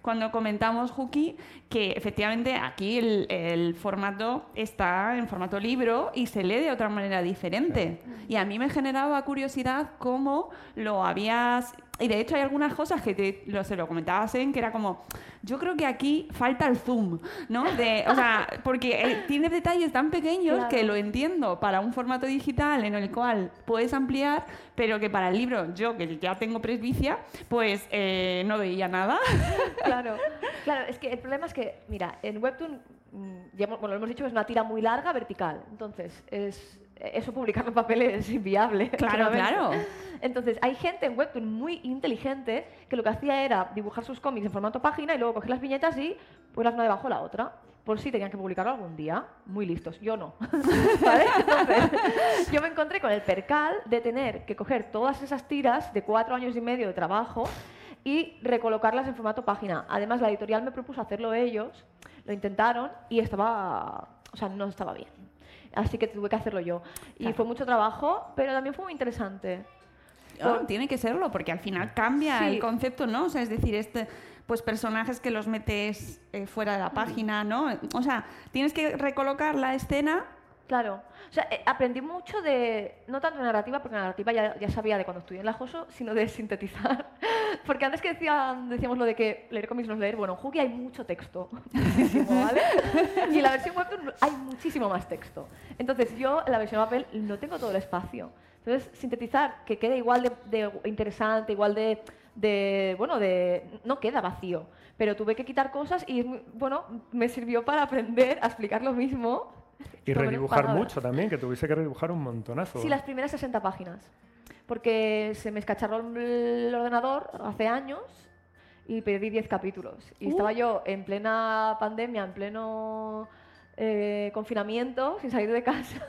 cuando comentamos, Juki, que efectivamente aquí el, el formato está en formato libro y se lee de otra manera diferente. Y a mí me generaba curiosidad cómo lo habías... Y de hecho hay algunas cosas que te, lo, se lo comentaba Sem, que era como, yo creo que aquí falta el zoom, ¿no? De, o sea, porque eh, tiene detalles tan pequeños Claro. que lo entiendo para un formato digital en el cual puedes ampliar, pero que para el libro, yo que ya tengo presbicia, pues eh, no veía nada. Claro, claro, es que el problema es que, mira, en Webtoon, mm, ya bueno, lo hemos dicho, es una tira muy larga vertical. Entonces, es, eso publicarlo en papel es inviable. Claro, claro. Entonces, hay gente en Webtoon muy inteligente que lo que hacía era dibujar sus cómics en formato página y luego coger las viñetas y ponerlas una debajo de la otra. Por si tenían que publicarlo algún día. Muy listos. Yo no. ¿Vale? Entonces, yo me encontré con el percal de tener que coger todas esas tiras de cuatro años y medio de trabajo y recolocarlas en formato página. Además, la editorial me propuso hacerlo ellos, lo intentaron y estaba, o sea, no estaba bien. Así que tuve que hacerlo yo. Y fue mucho trabajo, pero también fue muy interesante. Ah, tiene que serlo, porque al final cambia Sí. el concepto, ¿no? O sea, es decir, este, pues personajes que los metes eh, fuera de la página, ¿no? O sea, tienes que recolocar la escena. Claro. O sea, eh, aprendí mucho de, no tanto de narrativa, porque narrativa ya, ya sabía de cuando estudié en la JOSO, sino de sintetizar. Porque antes que decían, decíamos lo de que leer cómics no es leer, bueno, en Hugi hay mucho texto, ¿vale? Y en la versión webtoon hay muchísimo más texto. Entonces yo en la versión papel no tengo todo el espacio. Entonces, sintetizar, que quede igual de, de interesante, igual de, de, bueno, de, no queda vacío. Pero tuve que quitar cosas y, bueno, me sirvió para aprender a explicar lo mismo. Y redibujar mucho también, que tuviste que redibujar un montonazo. Sí, las primeras 60 páginas. Porque se me escacharró el ordenador hace años y perdí 10 capítulos. Y Uh. estaba yo en plena pandemia, en pleno eh, confinamiento, sin salir de casa,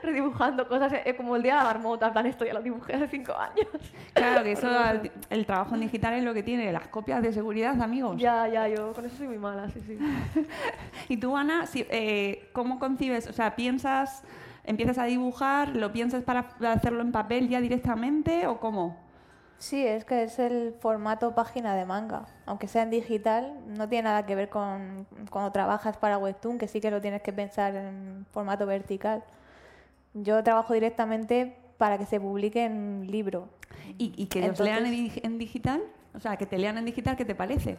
redibujando cosas eh, como el día de la marmota. En plan, esto ya lo dibujé hace 5 años. Claro, que eso, el trabajo en digital es lo que tiene, las copias de seguridad, amigos. Ya, ya, yo con eso soy muy mala, sí, sí. Y tú, Ana, si- eh, ¿cómo concibes? O sea, ¿piensas, empiezas a dibujar, lo piensas para hacerlo en papel ya directamente o cómo? Sí, es que es el formato página de manga. Aunque sea en digital, no tiene nada que ver con cuando trabajas para Webtoon, que sí que lo tienes que pensar en formato vertical. Yo trabajo directamente para que se publique en libro. ¿Y, y que los lean en, en digital? O sea, que te lean en digital, ¿qué te parece?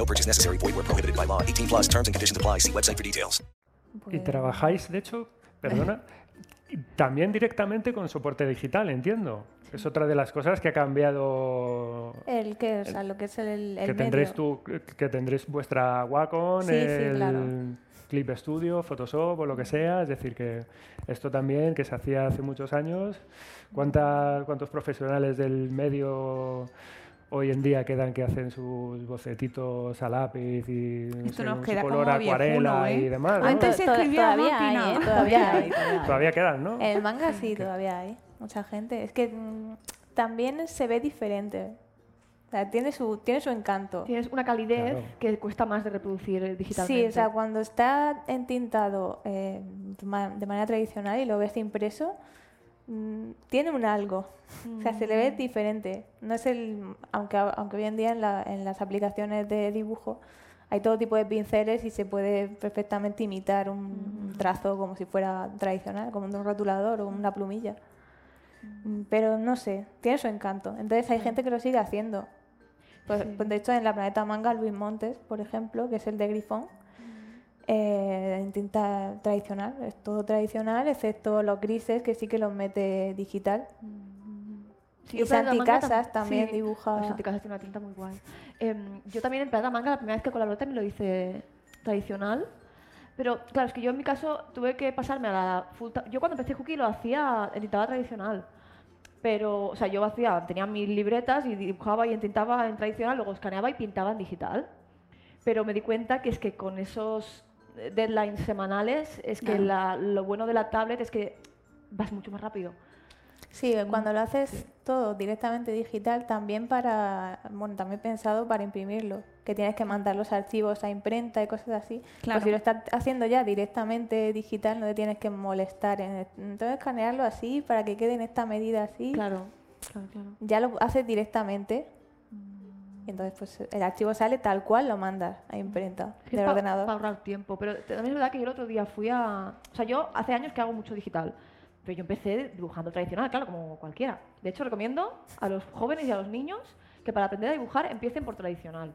No purchase necessary. Void where prohibited by law. 18 plus terms and conditions apply. See website for details. Y trabajáis, de hecho, perdona, también directamente con soporte digital, entiendo. Es otra de las cosas que ha cambiado. El que, o sea, lo que es el, el que tendréis tú, que tendréis vuestra Wacom, Sí, sí, el claro. Clip Studio, Photoshop o lo que sea. Es decir, que esto también, que se hacía hace muchos años. ¿Cuántas, ¿Cuántos profesionales del medio hoy en día quedan que hacen sus bocetitos a lápiz y no sé, nos con queda su como color viejuno, acuarela ¿eh? y demás? ¿no? Antes se escribía todavía máquina. hay, ¿eh? todavía hay, todavía hay. Todavía quedan, ¿no? El manga sí, todavía hay. Mucha gente. Es que mm, también se ve diferente. O sea, tiene su, tiene su encanto. Tienes una calidez Claro. que cuesta más de reproducir eh, digitalmente. Sí, o sea, cuando está entintado eh, de manera tradicional y lo ves impreso, mm, tiene un algo. O sea, se le ve diferente. No es el, aunque, aunque hoy en día en, la- en las aplicaciones de dibujo hay todo tipo de pinceles y se puede perfectamente imitar un, un trazo como si fuera tradicional, como un rotulador o una plumilla. Mm, Pero no sé, tiene su encanto. Entonces hay gente que lo sigue haciendo. Pues, pues, de hecho, en la Planeta Manga, Luis Montes, por ejemplo, que es el de Grifón, eh, en tinta tradicional, es todo tradicional, excepto los grises, que sí que los mete digital. Sí, y yo Planeta Manga Santi Casas tam- también sí, dibuja. Santi Casas tiene una tinta muy guay. Em, yo también en Planeta Manga, la primera vez que colaboré también lo hice tradicional. Pero claro, es que yo en mi caso tuve que pasarme a la full Yo cuando empecé Cookie lo hacía en tintada tradicional. Pero, o sea, yo hacía, tenía mis libretas y dibujaba y entintaba en tradicional, luego escaneaba y pintaba en digital. Pero me di cuenta que es que con esos eh, deadlines semanales, es que Claro. la- lo bueno de la tablet es que vas mucho más rápido. Sí, cuando lo haces todo directamente digital, también para, bueno, también pensado para imprimirlo, que tienes que mandar los archivos a imprenta y cosas así. Claro. Pues si lo estás haciendo ya directamente digital, no te tienes que molestar en entonces escanearlo así para que quede en esta medida así. Claro, claro, claro. Ya lo haces directamente. Entonces pues el archivo sale tal cual lo mandas a imprenta Es que del ordenador. Para ahorrar tiempo. Pero también es verdad que yo el otro día fui a. O sea, yo hace años que hago mucho digital. Pero yo empecé dibujando tradicional, claro, como cualquiera. De hecho, recomiendo a los jóvenes y a los niños que para aprender a dibujar empiecen por tradicional.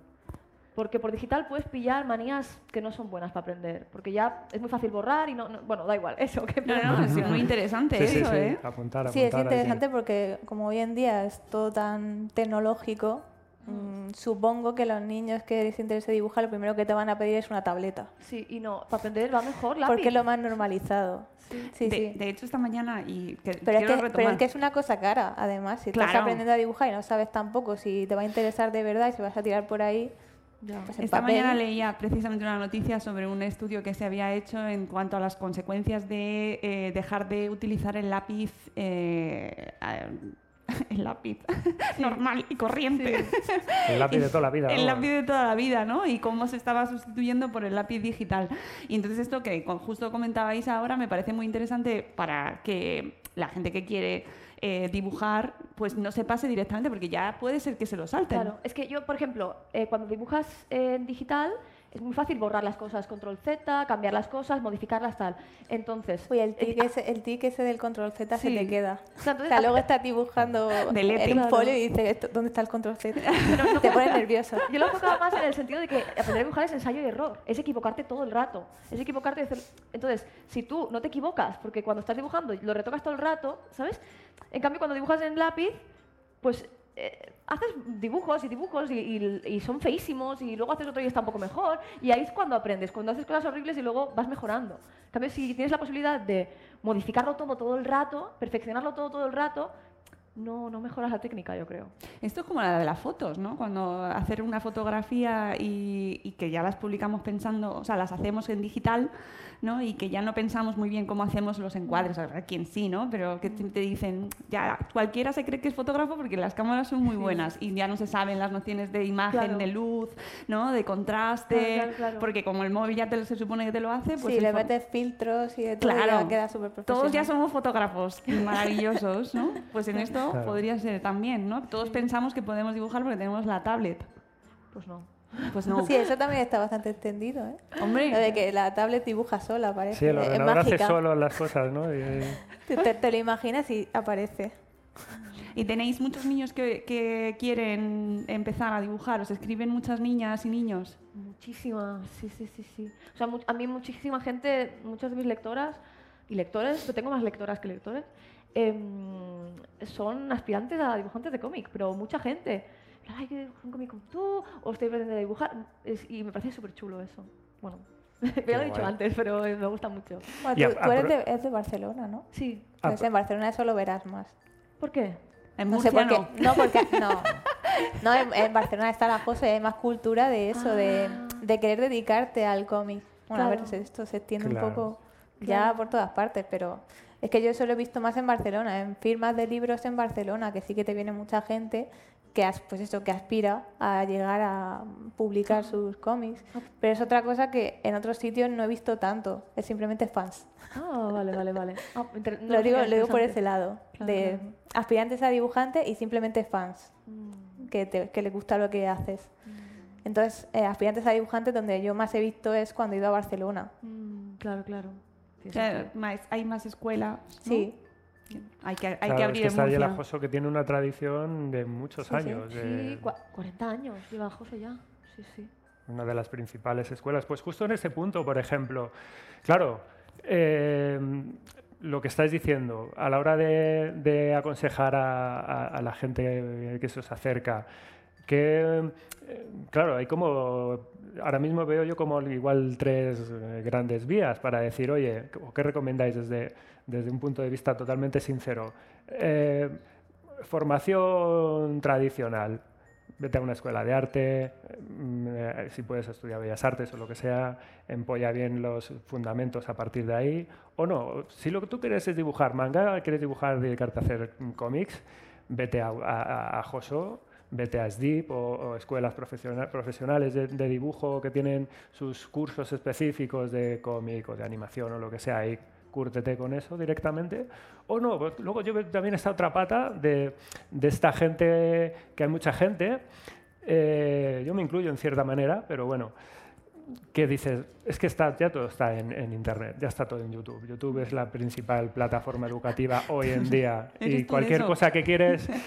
Porque por digital puedes pillar manías que no son buenas para aprender. Porque ya es muy fácil borrar y no. no- bueno, da igual, eso. Que No, no, es muy interesante Sí, sí, eso, sí. ¿eh? Apuntar, Sí, es apuntar interesante porque como hoy en día es todo tan tecnológico, mm, supongo que los niños que les interese dibujar lo primero que te van a pedir es una tableta. Sí, y no, para aprender va mejor lápiz. Porque es lo más normalizado. Sí, de, sí. de hecho, esta mañana, y que Pero es, que, pero retomar. es que es una cosa cara, además. Si estás Claro. aprendiendo a dibujar y no sabes tampoco si te va a interesar de verdad y si vas a tirar por ahí, pues Esta papel. mañana leía precisamente una noticia sobre un estudio que se había hecho en cuanto a las consecuencias de eh, dejar de utilizar el lápiz, eh, a- el lápiz normal y corriente. El lápiz de toda la vida. El ¿no? lápiz de toda la vida, ¿no? Y cómo se estaba sustituyendo por el lápiz digital. Y entonces esto que justo comentabais ahora me parece muy interesante para que la gente que quiere eh, dibujar pues no se pase directamente porque ya puede ser que se lo salten. Claro, es que yo, por ejemplo, eh, cuando dibujas en digital, es muy fácil borrar las cosas, control Z, cambiar las cosas, modificarlas, tal. Entonces. Oye, el tic, ese, el tic ese del control Z se te queda. O sea, entonces- o sea, luego estás dibujando Delete. en un folio y dices, "Esto- ¿dónde está el control Z? te pones nervioso. Yo lo enfocaba más en el sentido de que aprender a dibujar es ensayo y error, es equivocarte todo el rato, es equivocarte. y hacer- Entonces, si tú no te equivocas, porque cuando estás dibujando lo retocas todo el rato, ¿sabes? En cambio, cuando dibujas en lápiz, pues eh, haces dibujos y dibujos y, y- y son feísimos y luego haces otro y está un poco mejor. Y ahí es cuando aprendes, cuando haces cosas horribles y luego vas mejorando. En cambio, si tienes la posibilidad de modificarlo todo todo el rato, perfeccionarlo todo todo el rato, no, no mejoras la técnica, yo creo. Esto es como la de las fotos, ¿no? Cuando hacer una fotografía y, y que ya las publicamos pensando, o sea, las hacemos en digital, ¿no? Y que ya no pensamos muy bien cómo hacemos los encuadres, a ver quién sí, ¿no? Pero que te, dicen, ya cualquiera se cree que es fotógrafo porque las cámaras son muy buenas y ya no se saben las nociones de imagen, Claro. de luz, ¿no? De contraste, Claro, claro, claro. porque como el móvil ya te, se supone que te lo hace, pues sí, le metes filtros y de todo y Claro, ya queda súper profesional. todos ya somos fotógrafos maravillosos, ¿no? Pues en esto Claro. podría ser también, ¿no? Todos pensamos que podemos dibujar porque tenemos la tablet. Pues no. Pues no. Sí, eso también está bastante extendido, ¿eh? Hombre. Lo de que la tablet dibuja sola, parece. Sí, el ordenador hace solo las cosas, ¿no? Y- Te, te- te lo imaginas y aparece. Y tenéis muchos niños que, que quieren empezar a dibujar, os escriben muchas niñas y niños. Muchísimas, sí, sí, sí, sí. O sea, a mí muchísima gente, muchas de mis lectoras y lectores, pero tengo más lectoras que lectores, em, son aspirantes a dibujantes de cómic, pero mucha gente. Ay, que dibujar un cómic como tú, o estoy aprendiendo a dibujar. Es- y me parece súper chulo eso. Bueno, ya lo he dicho guay. antes, pero me gusta mucho. Bueno, tú, a- tú eres, de, es de Barcelona, ¿no? Sí. Entonces en Barcelona eso lo verás más. ¿Por qué? En no sé por qué. No, porque no. No, en, en Barcelona está la cosa y hay más cultura de eso, de, de querer dedicarte al cómic. Bueno, a Claro. ver, esto se extiende Claro. un poco ya Claro. por todas partes, pero es que yo eso lo he visto más en Barcelona, en firmas de libros en Barcelona, que sí que te viene mucha gente que as- pues eso que aspira a llegar a publicar sus cómics, pero es otra cosa que en otros sitios no he visto tanto, es simplemente fans. Ah, vale, vale, vale. Ah, no Lo digo, lo digo por ese lado, Claro, de claro. aspirantes a dibujantes y simplemente fans, Mm. que, te- que les gusta lo que haces. Entonces, eh, aspirantes a dibujantes donde yo más he visto es cuando he ido a Barcelona. Mm, claro, claro. Sí, O sí, sea, sí. más- hay más escuelas. ¿no? Sí. Hay que, hay Claro, que es abrir que está ahí el. Ajoso que tiene una tradición de muchos Sí, sí. años. Sí, de- cua- 40 años lleva José ya. Sí, sí. una de las principales escuelas. Pues justo en ese punto, por ejemplo, claro, eh, lo que estáis diciendo, a la hora de, de aconsejar a, a- a la gente que se os acerca, que, eh, claro, hay como, ahora mismo veo yo como igual tres eh, grandes vías para decir, oye, ¿o ¿qué recomendáis desde, desde un punto de vista totalmente sincero? Eh, formación tradicional, vete a una escuela de arte, mm, eh, si puedes estudiar bellas artes o lo que sea, empolla bien los fundamentos a partir de ahí. O no, si lo que tú quieres es dibujar manga, quieres dibujar, dedicarte a hacer cómics, vete a, a, a Joso, vete a SDIP o, o escuelas profesiona- profesionales de, de dibujo que tienen sus cursos específicos de cómic o de animación o lo que sea y cúrtete con eso directamente. O no, pues luego yo veo también esta otra pata de, de esta gente, que hay mucha gente, eh, yo me incluyo en cierta manera, pero bueno, que dices, es que está, ya todo está en, en Internet, ya está todo en YouTube. YouTube es la principal plataforma educativa hoy en día ¿Eres y cualquier eso? cosa que quieres...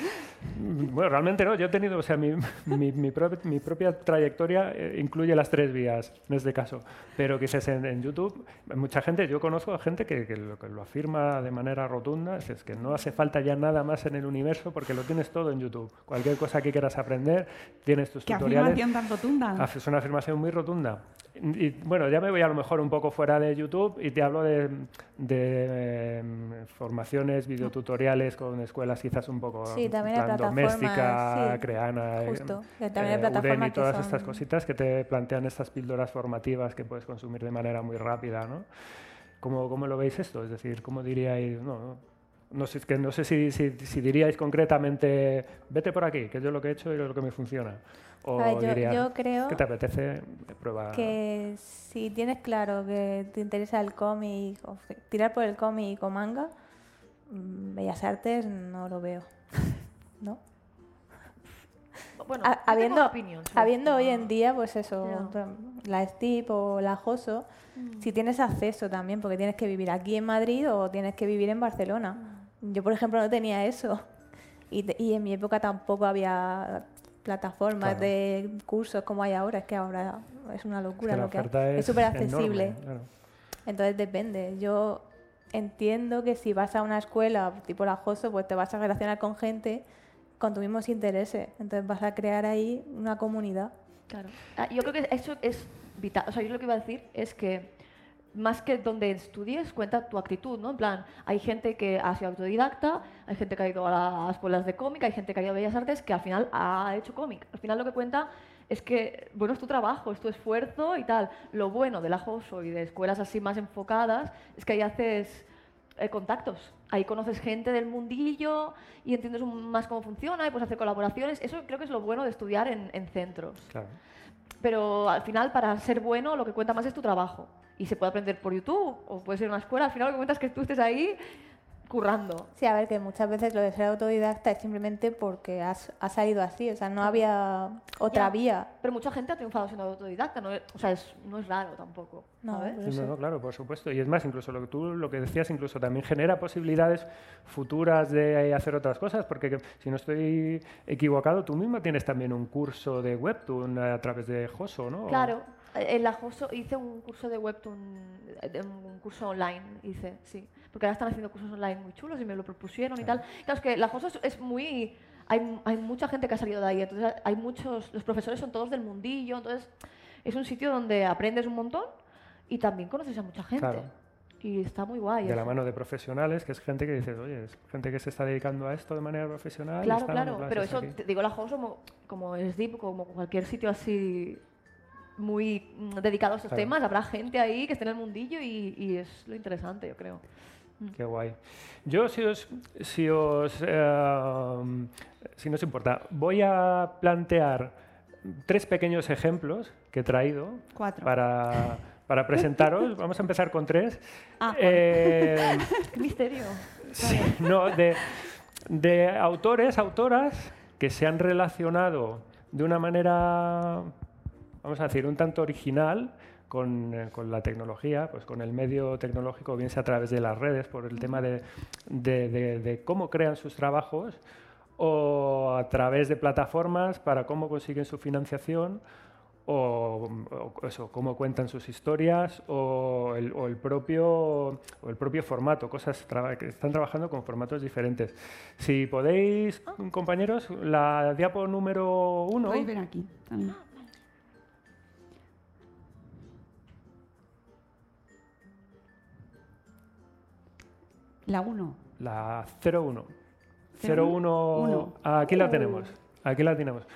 Bueno, realmente no, yo he tenido, o sea, mi, mi, mi prop- mi propia trayectoria eh, incluye las tres vías en este caso, pero quizás en, en YouTube, mucha gente, yo conozco a gente que, que lo, que lo afirma de manera rotunda, es, es que no hace falta ya nada más en el universo porque lo tienes todo en YouTube. Cualquier cosa que quieras aprender, tienes tus ¿Qué tutoriales. afirmación tan rotunda? Es una afirmación muy rotunda. Y, bueno, ya me voy a lo mejor un poco fuera de YouTube y te hablo de, de, em, formaciones, videotutoriales con escuelas quizás un poco Sí, también hay plataformas, doméstica, sí, creana, eh, justo. También hay eh, plataformas Udemy, que todas son- estas cositas que te plantean estas píldoras formativas que puedes consumir de manera muy rápida, ¿no? ¿Cómo, cómo lo veis esto? Es decir, ¿cómo diríais? No, no, no sé, que no sé si, si, si diríais concretamente, vete por aquí, que yo lo que he hecho y lo que me funciona. O A ver, yo- dirías, yo creo ¿qué te apetece? Prueba. Que si tienes claro que te interesa el cómic, o tirar por el cómic o manga, mm, Bellas Artes no lo veo. ¿No? Bueno, Ha- habiendo opinión habiendo hoy en día, pues eso, la STIP o la JOSO, Mm. si tienes acceso también, porque tienes que vivir aquí en Madrid o tienes que vivir en Barcelona. Yo, por ejemplo, no tenía eso. Y, te- y en mi época tampoco había plataformas Claro. de cursos como hay ahora. Es que ahora es una locura la lo que hay. Es es súper accesible. claro. Entonces depende. Yo entiendo que si vas a una escuela tipo la JOSO, pues te vas a relacionar con gente con tus mismos intereses. Entonces vas a crear ahí una comunidad. Claro. Ah, yo creo que eso es vital. O sea, yo lo que iba a decir es que más que donde estudies, cuenta tu actitud, ¿no? En plan, hay gente que ha sido autodidacta, hay gente que ha ido a las escuelas de cómic, hay gente que ha ido a Bellas Artes que al final ha hecho cómic. Al final lo que cuenta es que, bueno, es tu trabajo, es tu esfuerzo y tal. Lo bueno de la JOSO y de escuelas así más enfocadas es que ahí haces eh, contactos. Ahí conoces gente del mundillo y entiendes más cómo funciona y puedes hacer colaboraciones. Eso creo que es lo bueno de estudiar en, en centros. Claro. Pero al final, para ser bueno, lo que cuenta más es tu trabajo. Y se puede aprender por YouTube o puede ser una escuela. Al final lo que cuenta es que tú estés ahí currando. Sí, a ver, que muchas veces lo de ser autodidacta es simplemente porque has, ha salido así, o sea, no había otra vía. Pero mucha gente ha triunfado siendo autodidacta, no, o sea, es, no es raro tampoco. No, sí, no, claro, por supuesto. Y es más, incluso lo que tú lo que decías, incluso también genera posibilidades futuras de hacer otras cosas, porque si no estoy equivocado, tú misma tienes también un curso de Webtoon a través de Joso, ¿no? Claro, en la Joso hice un curso de Webtoon, un curso online, hice, sí porque ahora están haciendo cursos online muy chulos y me lo propusieron y tal. Claro, es que la JOSO es, muy... Hay, hay, mucha gente que ha salido de ahí, entonces hay muchos... Los profesores son todos del mundillo, entonces es un sitio donde aprendes un montón y también conoces a mucha gente. Y está muy guay. De la mano de profesionales, que es gente que dices, oye, es gente que se está dedicando a esto de manera profesional. Claro, claro, pero eso, te digo, la JOSO como, como es DIP, como cualquier sitio así muy mm, dedicado a estos temas, habrá gente ahí que esté en el mundillo y, y es lo interesante, yo creo. Mm. Qué guay. Yo, si os, si os, eh, si nos importa, voy a plantear tres pequeños ejemplos que he traído para, para presentaros. Vamos a empezar con tres. Ah, eh, ¡Qué misterio! Sí, no, de, de autores, autoras que se han relacionado de una manera, vamos a decir, un tanto original eh, con, la tecnología, pues con el medio tecnológico, bien sea a través de las redes, por el tema de, cómo crean sus trabajos, o a través de plataformas para cómo consiguen su financiación, o, cómo cuentan sus historias, o el, propio, formato, cosas que están trabajando con formatos diferentes. Si podéis, compañeros, la diapo número uno. Podéis ver aquí también. La 1. La 01. 01. Aquí la tenemos. Aquí la tenemos.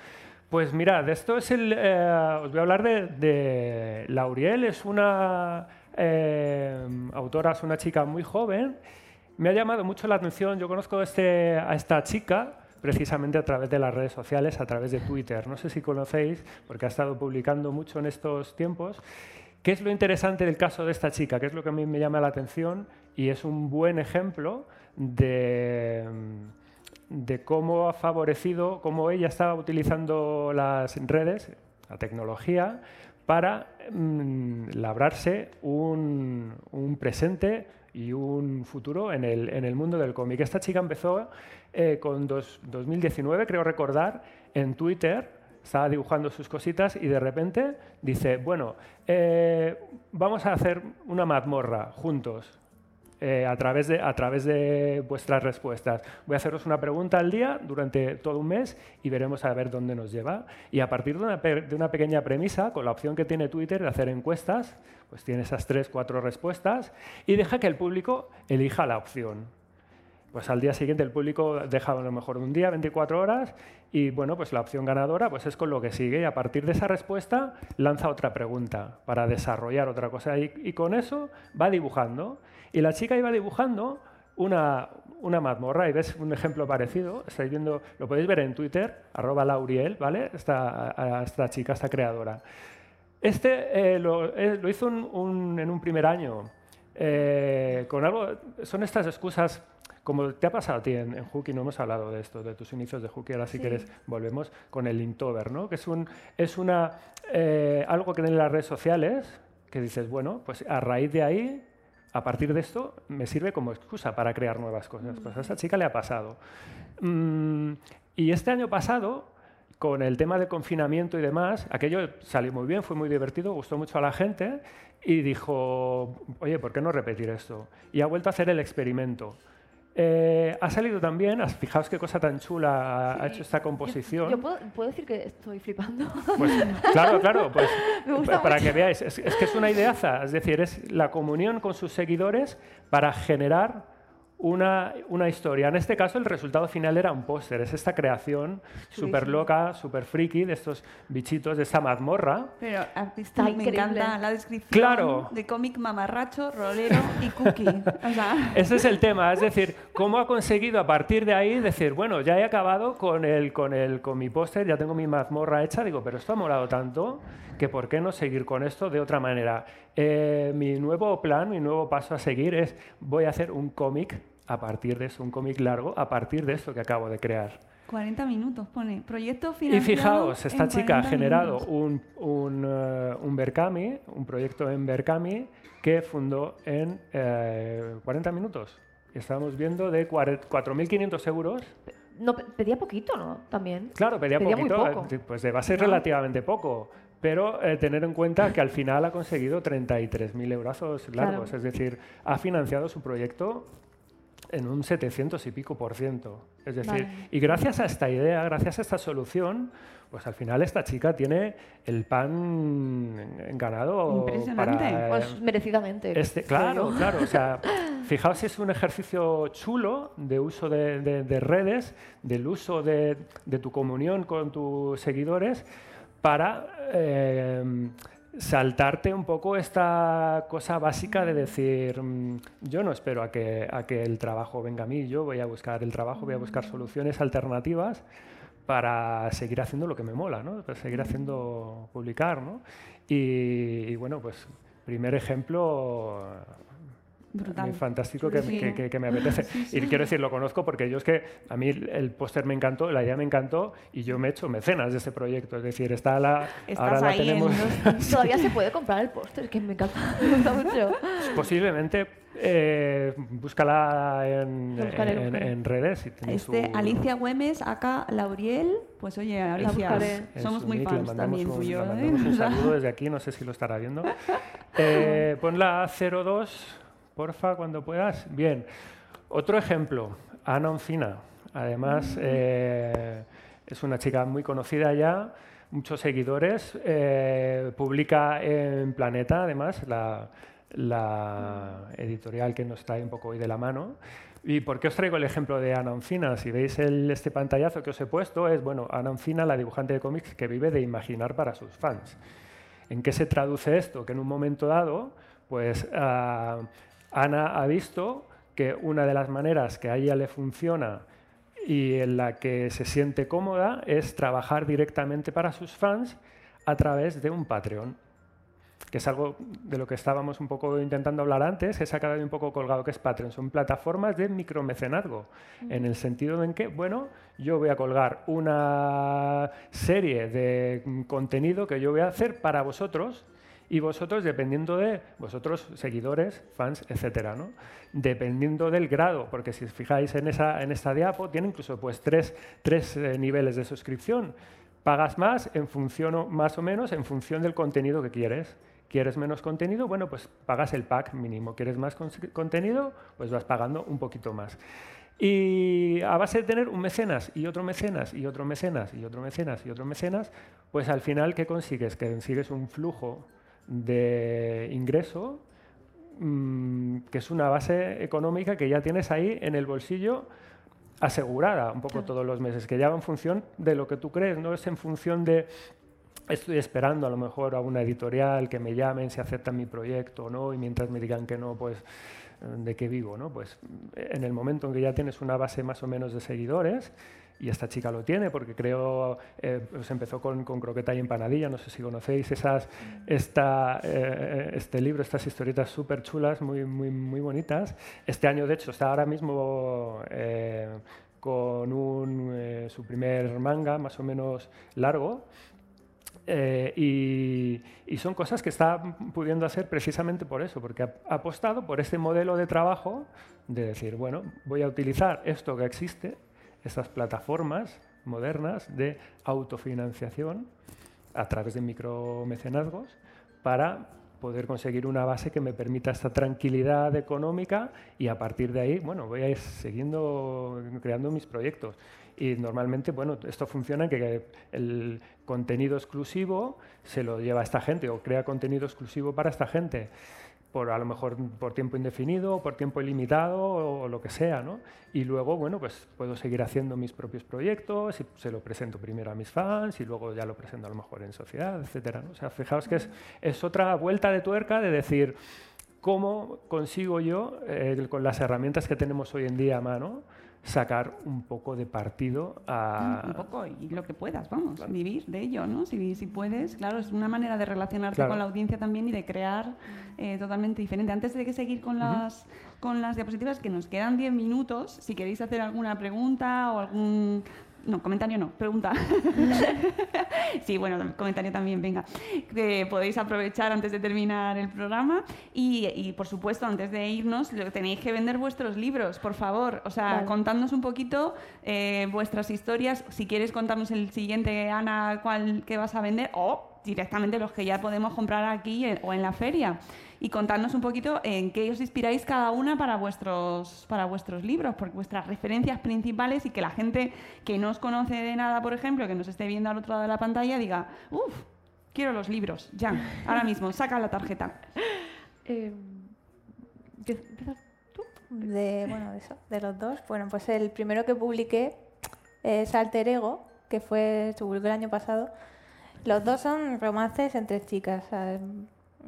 Pues mirad, esto es el. Eh, os voy a hablar de, de Lauriel. Es una eh, autora, es una chica muy joven. Me ha llamado mucho la atención. Yo conozco este, a esta chica precisamente a través de las redes sociales, a través de Twitter. No sé si conocéis, porque ha estado publicando mucho en estos tiempos. ¿Qué es lo interesante del caso de esta chica? ¿Qué es lo que a mí me llama la atención? Y es un buen ejemplo de, cómo ha favorecido, cómo ella estaba utilizando las redes, la tecnología, para mm, labrarse un, presente y un futuro en el, en el mundo del cómic. Esta chica empezó eh, con 2019, creo recordar, en Twitter estaba dibujando sus cositas y de repente dice, bueno, eh, vamos a hacer una mazmorra juntos. Eh, a, través de, a través de vuestras respuestas. Voy a haceros una pregunta al día durante todo un mes y veremos a ver dónde nos lleva. Y a partir de una, de una pequeña premisa, con la opción que tiene Twitter de hacer encuestas, pues tiene esas tres, cuatro respuestas y deja que el público elija la opción pues al día siguiente el público deja a lo mejor un día, 24 horas, y bueno, pues la opción ganadora pues es con lo que sigue. Y a partir de esa respuesta lanza otra pregunta para desarrollar otra cosa. Y, con eso va dibujando. Y la chica iba dibujando una, una mazmorra, y ves un ejemplo parecido, estáis viendo, lo podéis ver en Twitter, arroba lauriel, ¿vale? Esta, esta chica, esta creadora. Este eh, lo, eh, lo, hizo en un primer año. Eh, con algo, son estas excusas como te ha pasado a ti en, en no hemos hablado de esto, de tus inicios de Hooky, ahora si quieres volvemos con el Inktober, ¿no? que es, un, es una, eh, algo que en las redes sociales, que dices, bueno, pues a raíz de ahí, a partir de esto, me sirve como excusa para crear nuevas cosas. Pues a esa chica le ha pasado. Mm, y este año pasado, con el tema de confinamiento y demás, aquello salió muy bien, fue muy divertido, gustó mucho a la gente y dijo, oye, ¿por qué no repetir esto? Y ha vuelto a hacer el experimento Eh, ha salido también, fijaos qué cosa tan chula ha- ha hecho esta composición. Yo puedo, puedo decir que estoy flipando. Pues, claro, claro, pues para mucho. que veáis, es, es que es una ideaza, es decir, es la comunión con sus seguidores para generar una, una historia. En este caso, el resultado final era un póster, es esta creación súper loca, súper friki de estos bichitos, de esta mazmorra. Pero visto, Está me increíble. encanta la descripción Claro. de cómic mamarracho, rolero y cookie. O sea, Ese es el tema, es decir, cómo ha conseguido a partir de ahí decir, bueno, ya he acabado con, el, con, el, con mi póster, ya tengo mi mazmorra hecha, digo, pero esto ha molado tanto que por qué no seguir con esto de otra manera. Eh, mi nuevo plan, mi nuevo paso a seguir es, voy a hacer un cómic a partir de eso, un cómic largo a partir de esto que acabo de crear. 40 minutos pone. Proyecto Y financiado. fijaos, esta chica ha 40 generado un, un, eh, un Berkami, un proyecto en Berkami que fundó en eh, 40 minutos. Y Estábamos viendo de cuare- 4.500 euros. No, pe- pedía poquito, ¿no? También. Claro, pedía, Pedía muy poquito, poco. eh, pues va a ser ¿No? relativamente poco. Pero eh, tener en cuenta que al final ha conseguido 33.000 euros largos. Claro. Es decir, ha financiado su proyecto en un 700 y pico por ciento. Es decir, Vale. y gracias a esta idea, gracias a esta solución, pues al final esta chica tiene el pan ganado Impresionante. para... Pues merecidamente. Este, claro, claro. O sea, fijaos, si es un ejercicio chulo de uso de, de- de redes, del uso de, de tu comunión con tus seguidores para eh, saltarte un poco esta cosa básica de decir, mm, yo no espero a que, a que el trabajo venga a mí, yo voy a buscar el trabajo, voy a buscar soluciones alternativas para seguir haciendo lo que me mola, ¿no? Para seguir haciendo publicar, ¿no? Y, y bueno, pues primer ejemplo Brutal. fantástico que, Sí. que- que- que me apetece. Sí, sí. Y quiero decir, lo conozco porque yo es que a mí el, póster me encantó, la idea me encantó y yo me he hecho mecenas de ese proyecto. Es decir, está la, Estás ahora la ahí tenemos... los- Todavía se puede comprar el póster, que me encanta, me gusta mucho. Posiblemente eh, búscala en, redes. Y tiene Este, su- Alicia Güemes, acá Lauriel. Pues oye, Alicia, somos muy le fans también un- tuyo. le ¿eh? un saludo desde aquí, no sé si lo estará viendo. Eh, ponla 02, porfa, cuando puedas. Bien. Otro ejemplo, Ana Oncina. Además, eh, es una chica muy conocida ya, muchos seguidores. eh, publica en Planeta, además, la, la editorial que nos trae un poco hoy de la mano. ¿Y por qué os traigo el ejemplo de Ana Oncina? Si veis el- este pantallazo que os he puesto, es bueno, Ana Oncina, la dibujante de cómics que vive de imaginar para sus fans. ¿En qué se traduce esto? Que en un momento dado, pues ah, Ana ha visto que una de las maneras que a ella le funciona y en la que se siente cómoda es trabajar directamente para sus fans a través de un Patreon que es algo de lo que estábamos un poco intentando hablar antes, que se ha quedado un poco colgado, que es Patreon. Son plataformas de micromecenazgo, en el sentido en que, bueno, yo voy a colgar una serie de contenido que yo voy a hacer para vosotros y vosotros, dependiendo de vosotros, seguidores, fans, etcétera, ¿no? Dependiendo del grado, porque si os fijáis en, esa, en esta diapo, tiene incluso pues, tres, tres eh, niveles de suscripción. Pagas más en función o más o menos en función del contenido que quieres. ¿Quieres menos contenido? Bueno, pues pagas el pack mínimo. ¿Quieres más contenido? Pues vas pagando un poquito más. Y a base de tener un mecenas y otro mecenas y otro mecenas y otro mecenas y otro mecenas, pues al final, ¿qué consigues? Que consigues un flujo de ingreso mm, que es una base económica que ya tienes ahí en el bolsillo asegurada un poco todos los meses, que ya va en función de lo que tú crees, no es en función de estoy esperando a lo mejor a una editorial que me llamen si aceptan mi proyecto o no, y mientras me digan que no, pues eh, de qué vivo, ¿no? Pues en el momento en que ya tienes una base más o menos de seguidores, y esta chica lo tiene porque creo, eh, pues empezó con, con Croqueta y Empanadilla, no sé si conocéis esas, esta, eh, este libro, estas historietas súper chulas, muy, muy, muy bonitas. Este año, de hecho, está ahora mismo eh, con un, eh, su primer manga más o menos largo, y, y son cosas que está pudiendo hacer precisamente por eso, porque ha apostado por este modelo de trabajo de decir, bueno, voy a utilizar esto que existe, estas plataformas modernas de autofinanciación a través de micromecenazgos para poder conseguir una base que me permita esta tranquilidad económica y a partir de ahí, bueno, voy a ir siguiendo creando mis proyectos. Y normalmente, bueno, esto funciona en que el contenido exclusivo se lo lleva esta gente o crea contenido exclusivo para esta gente por a lo mejor por tiempo indefinido, por tiempo ilimitado o, lo que sea, ¿no? Y luego, bueno, pues puedo seguir haciendo mis propios proyectos y se lo presento primero a mis fans y luego ya lo presento a lo mejor en sociedad, etcétera, ¿no? O sea, fijaos que es, es otra vuelta de tuerca de decir cómo consigo yo, eh, con las herramientas que tenemos hoy en día a mano, sacar un poco de partido a... Un poco, y lo que puedas, vamos, vivir de ello, ¿no? Si, si puedes, claro, es una manera de relacionarte con la audiencia también y de crear eh, totalmente diferente. Antes de que seguir con, las, con las diapositivas, que nos quedan 10 minutos, si queréis hacer alguna pregunta o algún no, comentario no, pregunta. sí, bueno, comentario también, venga. Que podéis aprovechar antes de terminar el programa. Y, por supuesto, antes de irnos, tenéis que vender vuestros libros, por favor. O sea, contadnos un poquito eh, vuestras historias. Si quieres contarnos el siguiente, Ana, cuál que vas a vender, o directamente los que ya podemos comprar aquí o en la feria y contarnos un poquito en qué os inspiráis cada una para vuestros, para vuestros libros, porque vuestras referencias principales y que la gente que no os conoce de nada, por ejemplo, que nos esté viendo al otro lado de la pantalla, diga, uff, quiero los libros, ya, ahora mismo, saca la tarjeta. Eh, de, bueno, de, eso, de los dos. Bueno, pues el primero que publiqué es Alter Ego, que fue, se publicó el año pasado. Los dos son romances entre chicas.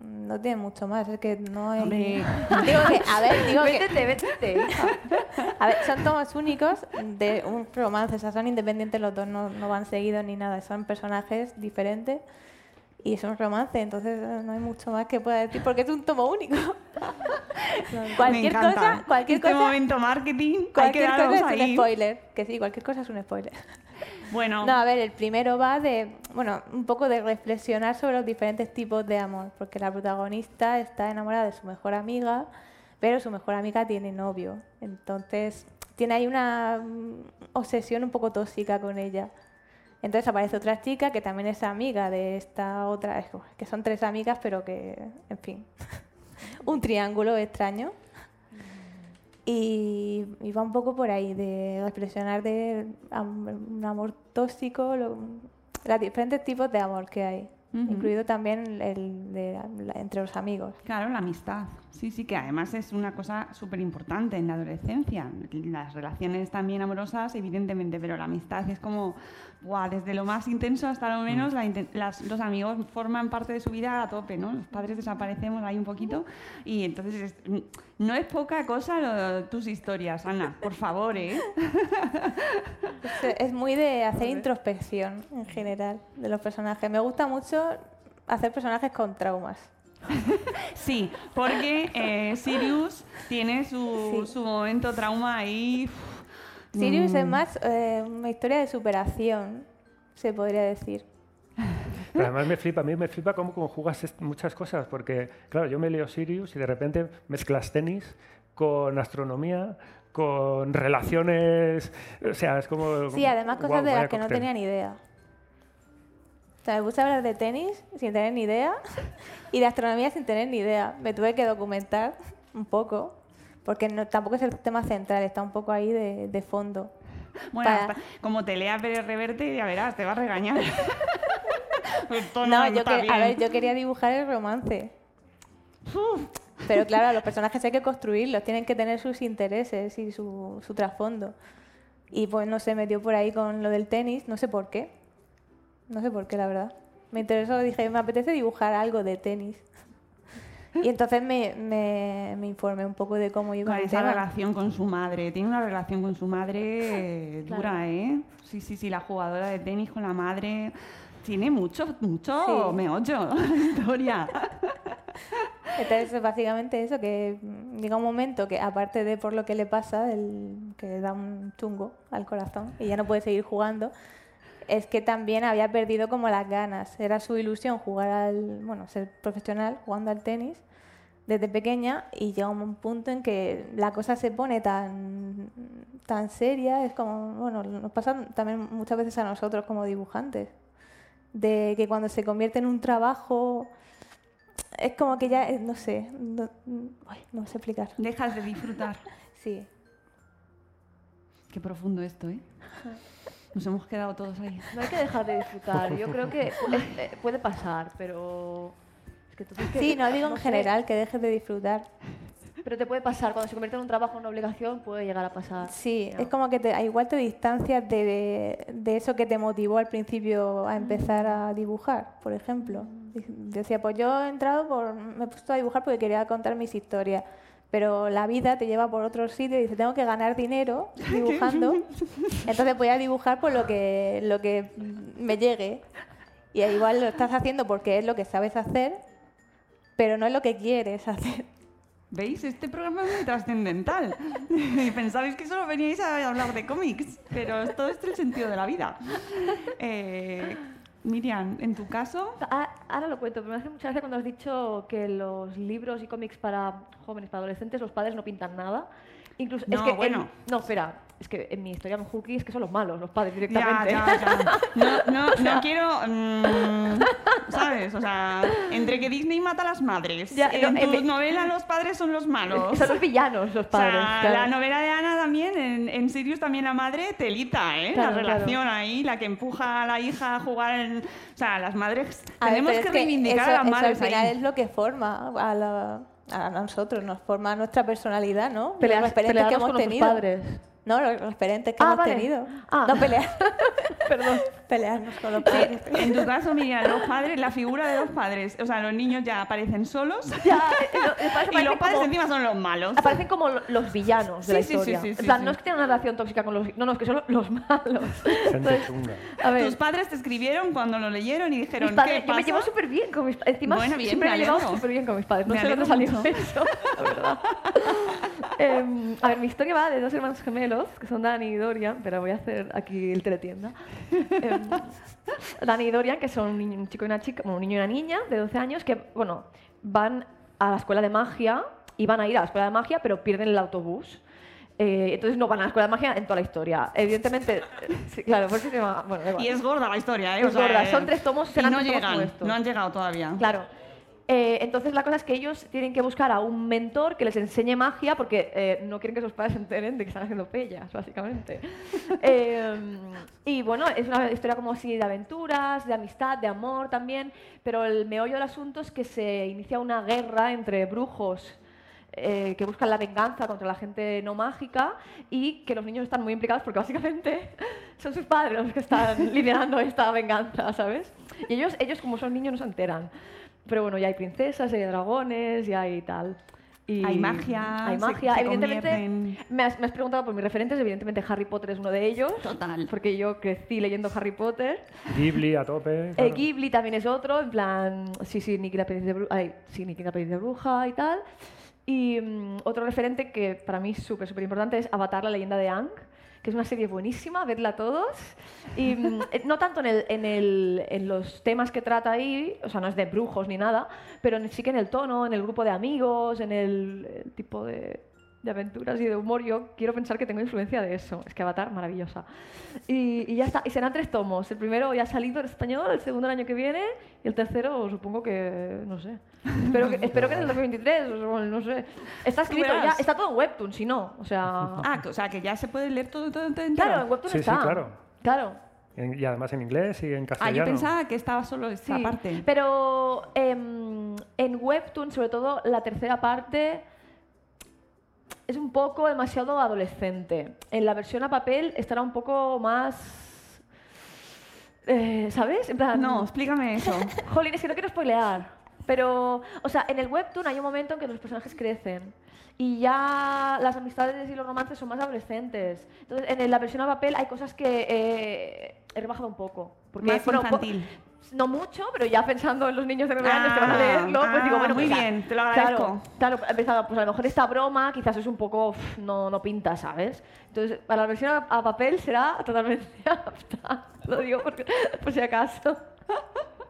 No tiene mucho más, es que no hay... digo que, a ver, digo vétete, Vétete, A ver, son tomos únicos de un romance, o sea, son independientes los dos, no, no van seguidos ni nada, son personajes diferentes y son romance, entonces eh, no hay mucho más que pueda decir porque es un tomo único. cualquier cosa, cualquier este cosa, momento marketing, cualquier cosa es un spoiler, que sí, cualquier cosa es un spoiler. Bueno. No, a ver, el primero va de, bueno, un poco de reflexionar sobre los diferentes tipos de amor, porque la protagonista está enamorada de su mejor amiga, pero su mejor amiga tiene novio. Entonces, tiene ahí una mm, obsesión un poco tóxica con ella. Entonces aparece otra chica que también es amiga de esta otra, que son tres amigas, pero que, en fin, un triángulo extraño. Y, va un poco por ahí, de reflexionar de un amor tóxico, los diferentes tipos de amor que hay incluido también el de entre los amigos. Claro, la amistad. Sí, sí, que además es una cosa súper importante en la adolescencia. Las relaciones también amorosas, evidentemente, pero la amistad es como, desde lo más intenso hasta lo menos, mm. los amigos forman parte de su vida a tope, ¿no? Los padres desaparecemos ahí un poquito y entonces no es poca cosa tus historias, Ana, por favor, ¿eh? es muy de hacer introspección en general de los personajes. Me gusta mucho hacer personajes con traumas. sí, porque eh, Sirius tiene su, su, momento trauma ahí. Sirius es mm. más eh, una historia de superación, se podría decir. Pero además me flipa, a mí me flipa cómo conjugas muchas cosas, porque claro, yo me leo Sirius y de repente mezclas tenis con astronomía, con relaciones, o sea, es como... Sí, además cosas de las que no tenía ni idea. O sea, me gusta hablar de tenis sin tener ni idea y de astronomía sin tener ni idea. Me tuve que documentar un poco, porque no, tampoco es el tema central, está un poco ahí de, de fondo. Bueno, como te lea Pérez Reverte, ya verás, te va a regañar. no, yo, a ver, yo quería dibujar el romance. Pero claro, los personajes hay que construirlos, tienen que tener sus intereses y su, su trasfondo. Y pues no se metió por ahí con lo del tenis, no sé por qué. No sé por qué, la verdad. Me interesó, dije, me apetece dibujar algo de tenis. Y entonces me, me, me informé un poco de cómo iba esa relación con su madre. Tiene una relación con su madre dura, ¿eh? Sí, sí, sí, la jugadora de tenis con la madre. Tiene mucho, mucho meollo la historia. Entonces, básicamente eso, que llega un momento que, aparte de por lo que le pasa, el, que da un chungo al corazón y ya no puede seguir jugando, es que también había perdido como las ganas. Era su ilusión jugar al, bueno, ser profesional jugando al tenis desde pequeña y llega un punto en que la cosa se pone tan, tan seria, es como, bueno, nos pasa también muchas veces a nosotros como dibujantes, de que cuando se convierte en un trabajo es como que ya, eh, no sé, no, ay, no sé explicar. Dejas de disfrutar. Sí. Qué profundo esto, ¿eh? Nos hemos quedado todos ahí. No hay que dejar de disfrutar. Yo creo que eh, puede pasar, pero... Es que tú que- Sí, no digo en sé, general que dejes de disfrutar. Pero te puede pasar. Cuando se convierte en un trabajo, en una obligación, puede llegar a pasar. Sí, es como que te, igual te distancias de, de, eso que te motivó al principio a empezar a dibujar, por ejemplo. Dic- Decía, pues yo he entrado por, me he puesto a dibujar porque quería contar mis historias. Pero la vida te lleva por otro sitio y dice, tengo que ganar dinero dibujando. Entonces voy a dibujar por lo que, lo que me llegue. Y igual lo estás haciendo porque es lo que sabes hacer, pero no es lo que quieres hacer. ¿Veis? Este programa es muy trascendental. Y Pensabais que solo veníais a hablar de cómics, pero todo esto es el sentido de la vida. Eh, Miriam, en tu caso, Ah, Ahora lo cuento, pero me hace mucha gracia cuando has dicho que los libros y cómics para jóvenes, para adolescentes, los padres no pintan nada. Incluso, es No, que en- bueno. no, espera, es que en mi historia con Hookie es que son los malos, los padres ya, directamente. ya, ya. No, no, no quiero, mm, ¿sabes? O sea, entre que Disney mata a las madres, Ya, en no, en tu mi- novela los padres son los malos. Son los villanos los O padres. sea, claro. la novela de Ana también, en, en Sirius también la madre, telita, ¿eh? Claro, la claro. relación ahí, la que empuja a la hija a jugar en... O sea, las madres... A tenemos que reivindicar eso, a las eso madres al final ahí. es lo que forma a, la- a nosotros, nos forma nuestra personalidad, ¿no? Pelear- los referentes pelearnos que hemos con tenido. padres. No, los referentes que Ah, hemos vale. tenido. Ah. No pelear. Perdón. Pelearnos con los Sí, padres. en tu caso, Miriam, los padres, la figura de los padres, o sea, los niños ya aparecen solos Ya, eh, lo- eh, parece- y los padres como- encima son los malos. Aparecen como lo- los villanos de la Sí, sí, sí, historia. sí, sí, en plan, sí. no es que tengan una relación tóxica con los... No, no, es que son los malos. Entonces, chunga. a ver, Tus padres te escribieron cuando lo leyeron y dijeron, mis padres- ¿qué yo me llevo súper bien con mis padres. Encima, Bueno, bien, siempre me me he llevado súper bien con mis padres. No Me sé dónde salió eso, la verdad. Em, a ver, mi historia va de dos hermanos gemelos, que son Dani y Dorian, pero voy a hacer aquí el teletienda. Dani y Dorian, que son un, niño- un chico y una chica, bueno, un niño y una niña de 12 años, que, bueno, van a la escuela de magia, y van a ir a la escuela de magia, pero pierden el autobús. Eh, entonces no van a la escuela de magia en toda la historia. Evidentemente, sí, claro, por eso se llama... Bueno, da igual. Y es gorda la historia, ¿eh? Es O sea, gorda, eh, son tres tomos, Y no tomos llegan, no han llegado todavía. Claro. Eh, entonces la cosa es que ellos tienen que buscar a un mentor que les enseñe magia porque eh, no quieren que sus padres se enteren de que están haciendo pellas, básicamente. Eh, y bueno, es una historia como así de aventuras, de amistad, de amor también, pero el meollo del asunto es que se inicia una guerra entre brujos eh, que buscan la venganza contra la gente no mágica y que los niños están muy implicados porque básicamente son sus padres los que están liderando esta venganza, ¿sabes? Y ellos, ellos como son niños no se enteran. Pero bueno, ya hay princesas, ya hay dragones, ya hay tal. Y Hay magia, Hay se- magia. se evidentemente, convierten- me has, me has preguntado por mis referentes. Evidentemente, Harry Potter es uno de ellos. Total. Porque yo crecí leyendo Harry Potter. Ghibli a tope. Eh, claro. Ghibli también es otro, en plan, sí, sí, Nicky la de, Bru- ay, sí, Nicky la de bruja y tal. Y mm, otro referente que para mí es súper, súper importante es Avatar, la leyenda de Aang, que es una serie buenísima, vedla todos. Y mm, eh, no tanto en, el, en, el- en los temas que trata ahí, o sea, no es de brujos ni nada, pero sí que en el tono, en el grupo de amigos, en el, el tipo de, de aventuras y de humor, yo quiero pensar que tengo influencia de eso. Es que Avatar, maravillosa. Y, y ya está. Y serán tres tomos. El primero ya ha salido en español, el segundo el año que viene y el tercero supongo que, no sé. Espero que, espero que en el 2023, o sea, no sé. Está escrito ya, está todo en Webtoon, si no. O sea... Ah, o sea, que ya se puede leer todo, todo, entero. claro, en Webtoon Sí, sí, está. claro. Claro. En- y además en inglés y en Ah, castellano. yo pensaba que estaba solo esta Sí, parte. Pero em, en Webtoon, sobre todo la tercera parte, es un poco demasiado adolescente. En la versión a papel estará un poco más... eh, ¿Sabes? En plan, No, explícame eso. Jolín, es que no quiero spoilear. Pero, o sea, en el webtoon hay un momento en que los personajes crecen. Y ya las amistades y los romances son más adolescentes. Entonces, en la versión a papel hay cosas que eh, he rebajado un poco. Porque, Más bueno, po- infantil. No mucho, pero ya pensando en los niños de 9 años que van a leerlo, pues digo, ah, bueno, muy pues, bien, te lo Claro, agradezco. claro, he pensado, pues a lo mejor esta broma quizás es un poco, no, no pinta, ¿sabes? Entonces, para la versión a, a papel será totalmente apta. Lo digo porque, por si acaso.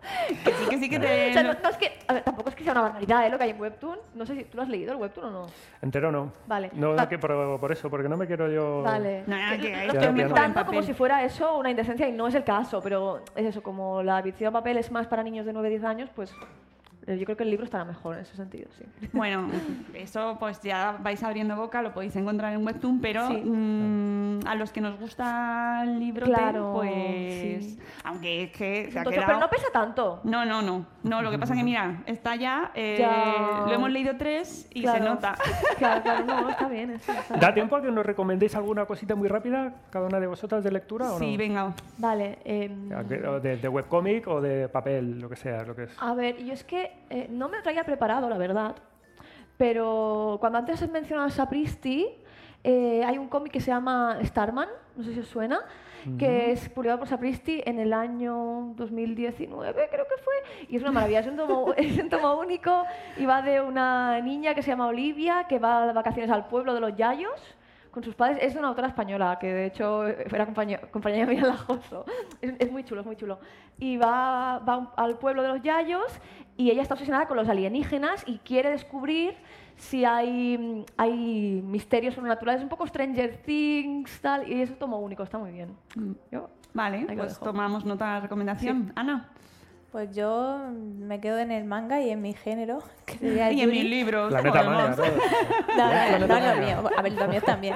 Que sí, que sí, que te... O sea, no, no es que, a ver, tampoco es que sea una barbaridad ¿eh? lo que hay en Webtoon. No sé si tú lo has leído el Webtoon o no. Entero no. Vale. No, Va- que por, por eso, porque no me quiero yo... Vale. No, Que que lo estoy pintando como si fuera eso una indecencia y no es el caso, pero es eso, como la edición a papel es más para niños de 9-10 años, pues Yo creo que el libro estará mejor en ese sentido, sí. Bueno, eso pues ya vais abriendo boca, lo podéis encontrar en Webtoon, pero Sí. mm, a los que nos gusta el libro, Claro, pues sí. aunque es que se ha Tocho, quedado... pero no pesa tanto. No, no, no. No, lo que pasa es que, mira, está ya, eh, Ya. lo hemos leído tres y se nota. Claro, claro, no, está bien. Eso, está ¿Da tiempo a que nos recomendéis alguna cosita muy rápida, cada una de vosotras, de lectura o no? Sí, venga. Vale. em, De, de webcómic o de papel, lo que sea, lo que es. A ver, yo es que eh, no me lo traía preparado, la verdad. Pero cuando antes he mencionado a Sapristi, eh, hay un cómic que se llama Starman, no sé si os suena, que es publicado por Sapristi en el año 2019, creo que fue. Y es una maravilla, es un tomo, es un tomo único y va de una niña que se llama Olivia, que va de vacaciones al pueblo de los Yayos con sus padres. Es una autora española, que de hecho era compañía, compañera mía en la. Es, es muy chulo, es muy chulo. Y va, va al pueblo de los Yayos y ella está obsesionada con los alienígenas y quiere descubrir si hay, mm, hay misterios sobrenaturales, un poco Stranger Things, tal, y es un tomo único, está muy bien. Yo, Vale, pues tomamos nota de la recomendación. Ana. Pues yo me quedo en el manga y en mi género, que sería Y en mis libros. Planeta podemos. Maya, ¿no? No, no, no, no, lo mío. A ver, lo mío también.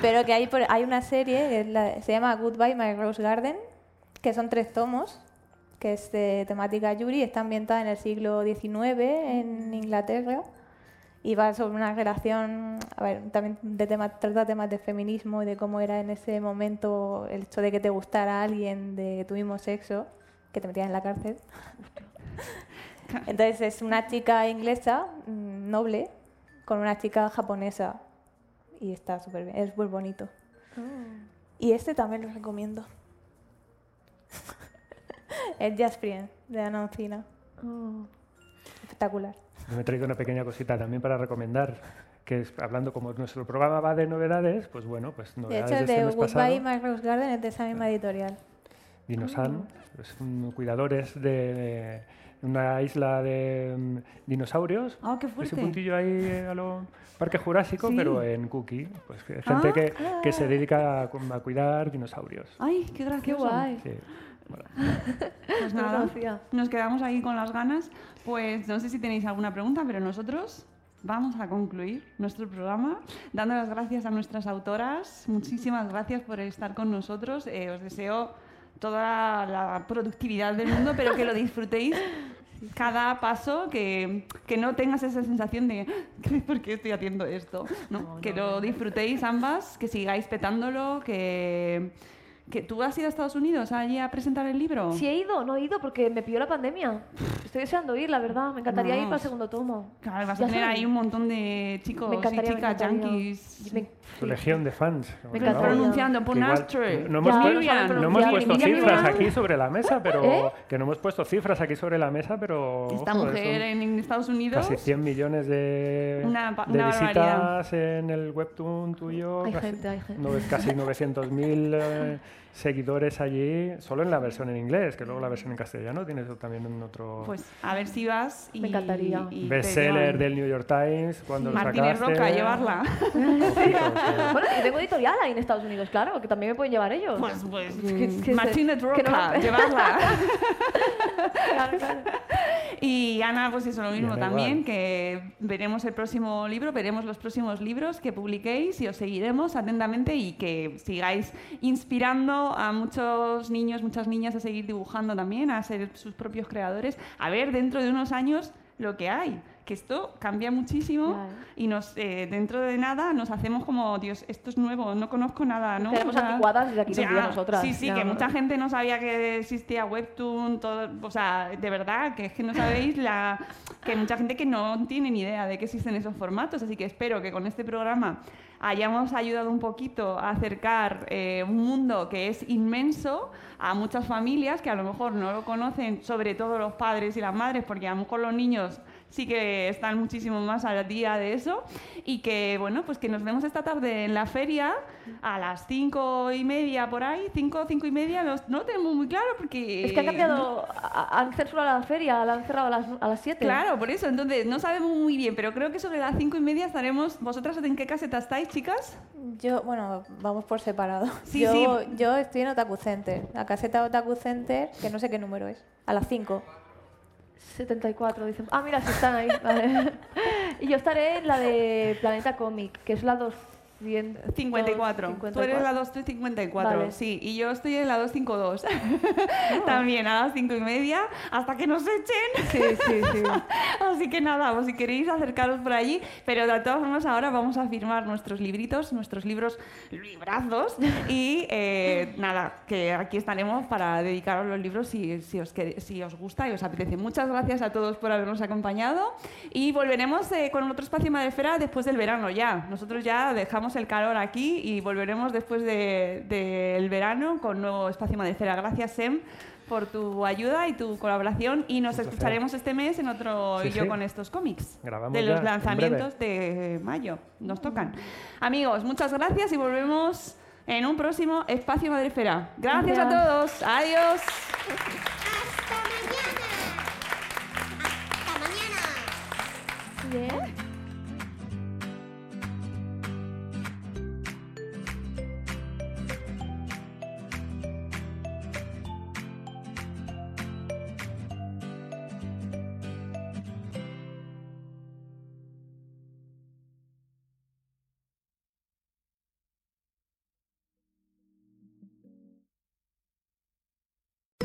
Pero que hay, hay una serie, que es la- se llama Goodbye My Rose Garden, que son tres tomos, que es de temática Yuri, está ambientada en el siglo XIX en Inglaterra y va sobre una relación, a ver, también de tema, trata temas de feminismo y de cómo era en ese momento el hecho de que te gustara alguien de tu mismo sexo, que te metían en la cárcel. Entonces es una chica inglesa, mm, noble, con una chica japonesa. Y está súper bien, es muy bonito. Y este también lo recomiendo. es Just de Ana Oncina. Espectacular. Yo me he traído una pequeña cosita también para recomendar, que es, hablando como nuestro programa va de novedades, pues bueno, pues De novedades hecho, de el este de mes Goodbye pasado. My Rose Garden es de esa misma editorial. Dinosan, es un- cuidadores de una isla de mm, dinosaurios. Ah, qué Ese fuerte. puntillo ahí eh, a lo Parque Jurásico, Sí. pero en Cookie. Pues gente Ah, que, que se dedica a, cu- a cuidar dinosaurios. Ay, qué Qué gracioso. guay. Sí, bueno. Pues nada, nos quedamos ahí con las ganas. Pues no sé si tenéis alguna pregunta, pero nosotros vamos a concluir nuestro programa dando las gracias a nuestras autoras. Muchísimas gracias por estar con nosotros. Eh, os deseo toda la productividad del mundo, pero que lo disfrutéis cada paso, que, que no tengas esa sensación de ¿por qué estoy haciendo esto? ¿no? que lo disfrutéis ambas, que sigáis petándolo, que, que tú has ido a Estados Unidos allí a presentar el libro. Sí he ido, no he ido porque me pilló la pandemia. Estoy deseando ir, la verdad. Me encantaría ir para el Vamos. segundo tomo. Claro, vas Ya a tener ahí un montón de chicos Me encantaría, y me chicas encantaría. yankees. Me- Su legión de fans. Me encantaría. vamos, Pronunciando igual Nastre. No hemos, puesto- no hemos puesto Miriam cifras Miriam. aquí sobre la mesa, pero ¿Eh? que no hemos puesto cifras aquí sobre la mesa, pero Esta ojo, mujer en Estados Unidos. casi 100 millones de, Una de una visitas barbaridad. en el webtoon tuyo, Hay casi, gente, hay gente. casi 900.000 eh, seguidores allí, solo en la versión en inglés, que luego la versión en castellano tienes también en otro Pues a ver si vas y. Me encantaría. y bestseller del New York Times cuando lo Martínez sacaste. Roca, llevarla. Bueno, yo tengo editorial ahí en Estados Unidos, claro, que también me pueden llevar ellos. Pues, pues, Es que- Martínez que no Roca, me- llevarla. Claro, claro. Y Ana, pues eso, lo mismo también, igual. que veremos el próximo libro, veremos los próximos libros que publiquéis y os seguiremos atentamente y que sigáis inspirando a muchos niños, muchas niñas a seguir dibujando también, a ser sus propios creadores, a ver dentro de unos años lo que hay. Que esto cambia muchísimo Claro. y nos eh, dentro de nada nos hacemos como, Dios, esto es nuevo, no conozco nada, ¿no? Quedamos anticuadas desde aquí días nosotras, Sí, sí, ya. que mucha gente no sabía que existía Webtoon, todo, o sea, de verdad, que es que no sabéis la que mucha gente que no tiene ni idea de que existen esos formatos, así que espero que con este programa hayamos ayudado un poquito a acercar eh, un mundo que es inmenso a muchas familias que a lo mejor no lo conocen, sobre todo los padres y las madres, porque a lo mejor los niños sí que están muchísimo más al día de eso y que bueno pues que nos vemos esta tarde en la feria a las cinco y media por ahí cinco cinco y media los- no lo tenemos muy claro porque Es que han cambiado, han censurado la feria, la han cerrado a las, a las 7. Claro, por eso, entonces no sabemos muy bien, pero creo que sobre las cinco y media estaremos. ¿Vosotras en qué caseta estáis, chicas? Yo, bueno, vamos por separado. Sí, yo, sí. yo estoy en Otaku Center, la caseta Otaku Center, que no sé qué número es, a las 5. 74, dicen. Ah, mira, sí están ahí. y yo estaré en la de Planeta Comic, que es la 254. 54. Tú eres la 254, Vale. sí. Y yo estoy en la 252. También a las 5 y media, hasta que nos echen. Sí, sí, sí. Así que nada, pues si queréis acercaros por allí. Pero de todas formas, ahora vamos a firmar nuestros libritos, nuestros libros librazos. Y eh, nada, que aquí estaremos para dedicaros los libros si, si, os, si os gusta y os apetece. Muchas gracias a todos por habernos acompañado. Y volveremos eh, con otro espacio Madrefera después del verano ya. Nosotros ya dejamos el calor aquí y volveremos después de- del verano con nuevo espacio Madrefera. Gracias, Sem. Por tu ayuda y tu colaboración, y nos escucharemos este mes en otro Sí, y yo sí. con estos cómics Grabamos de los en lanzamientos de mayo. Nos tocan. Amigos, muchas gracias y volvemos en un próximo espacio Madrefera. Gracias a todos. Adiós. Bien.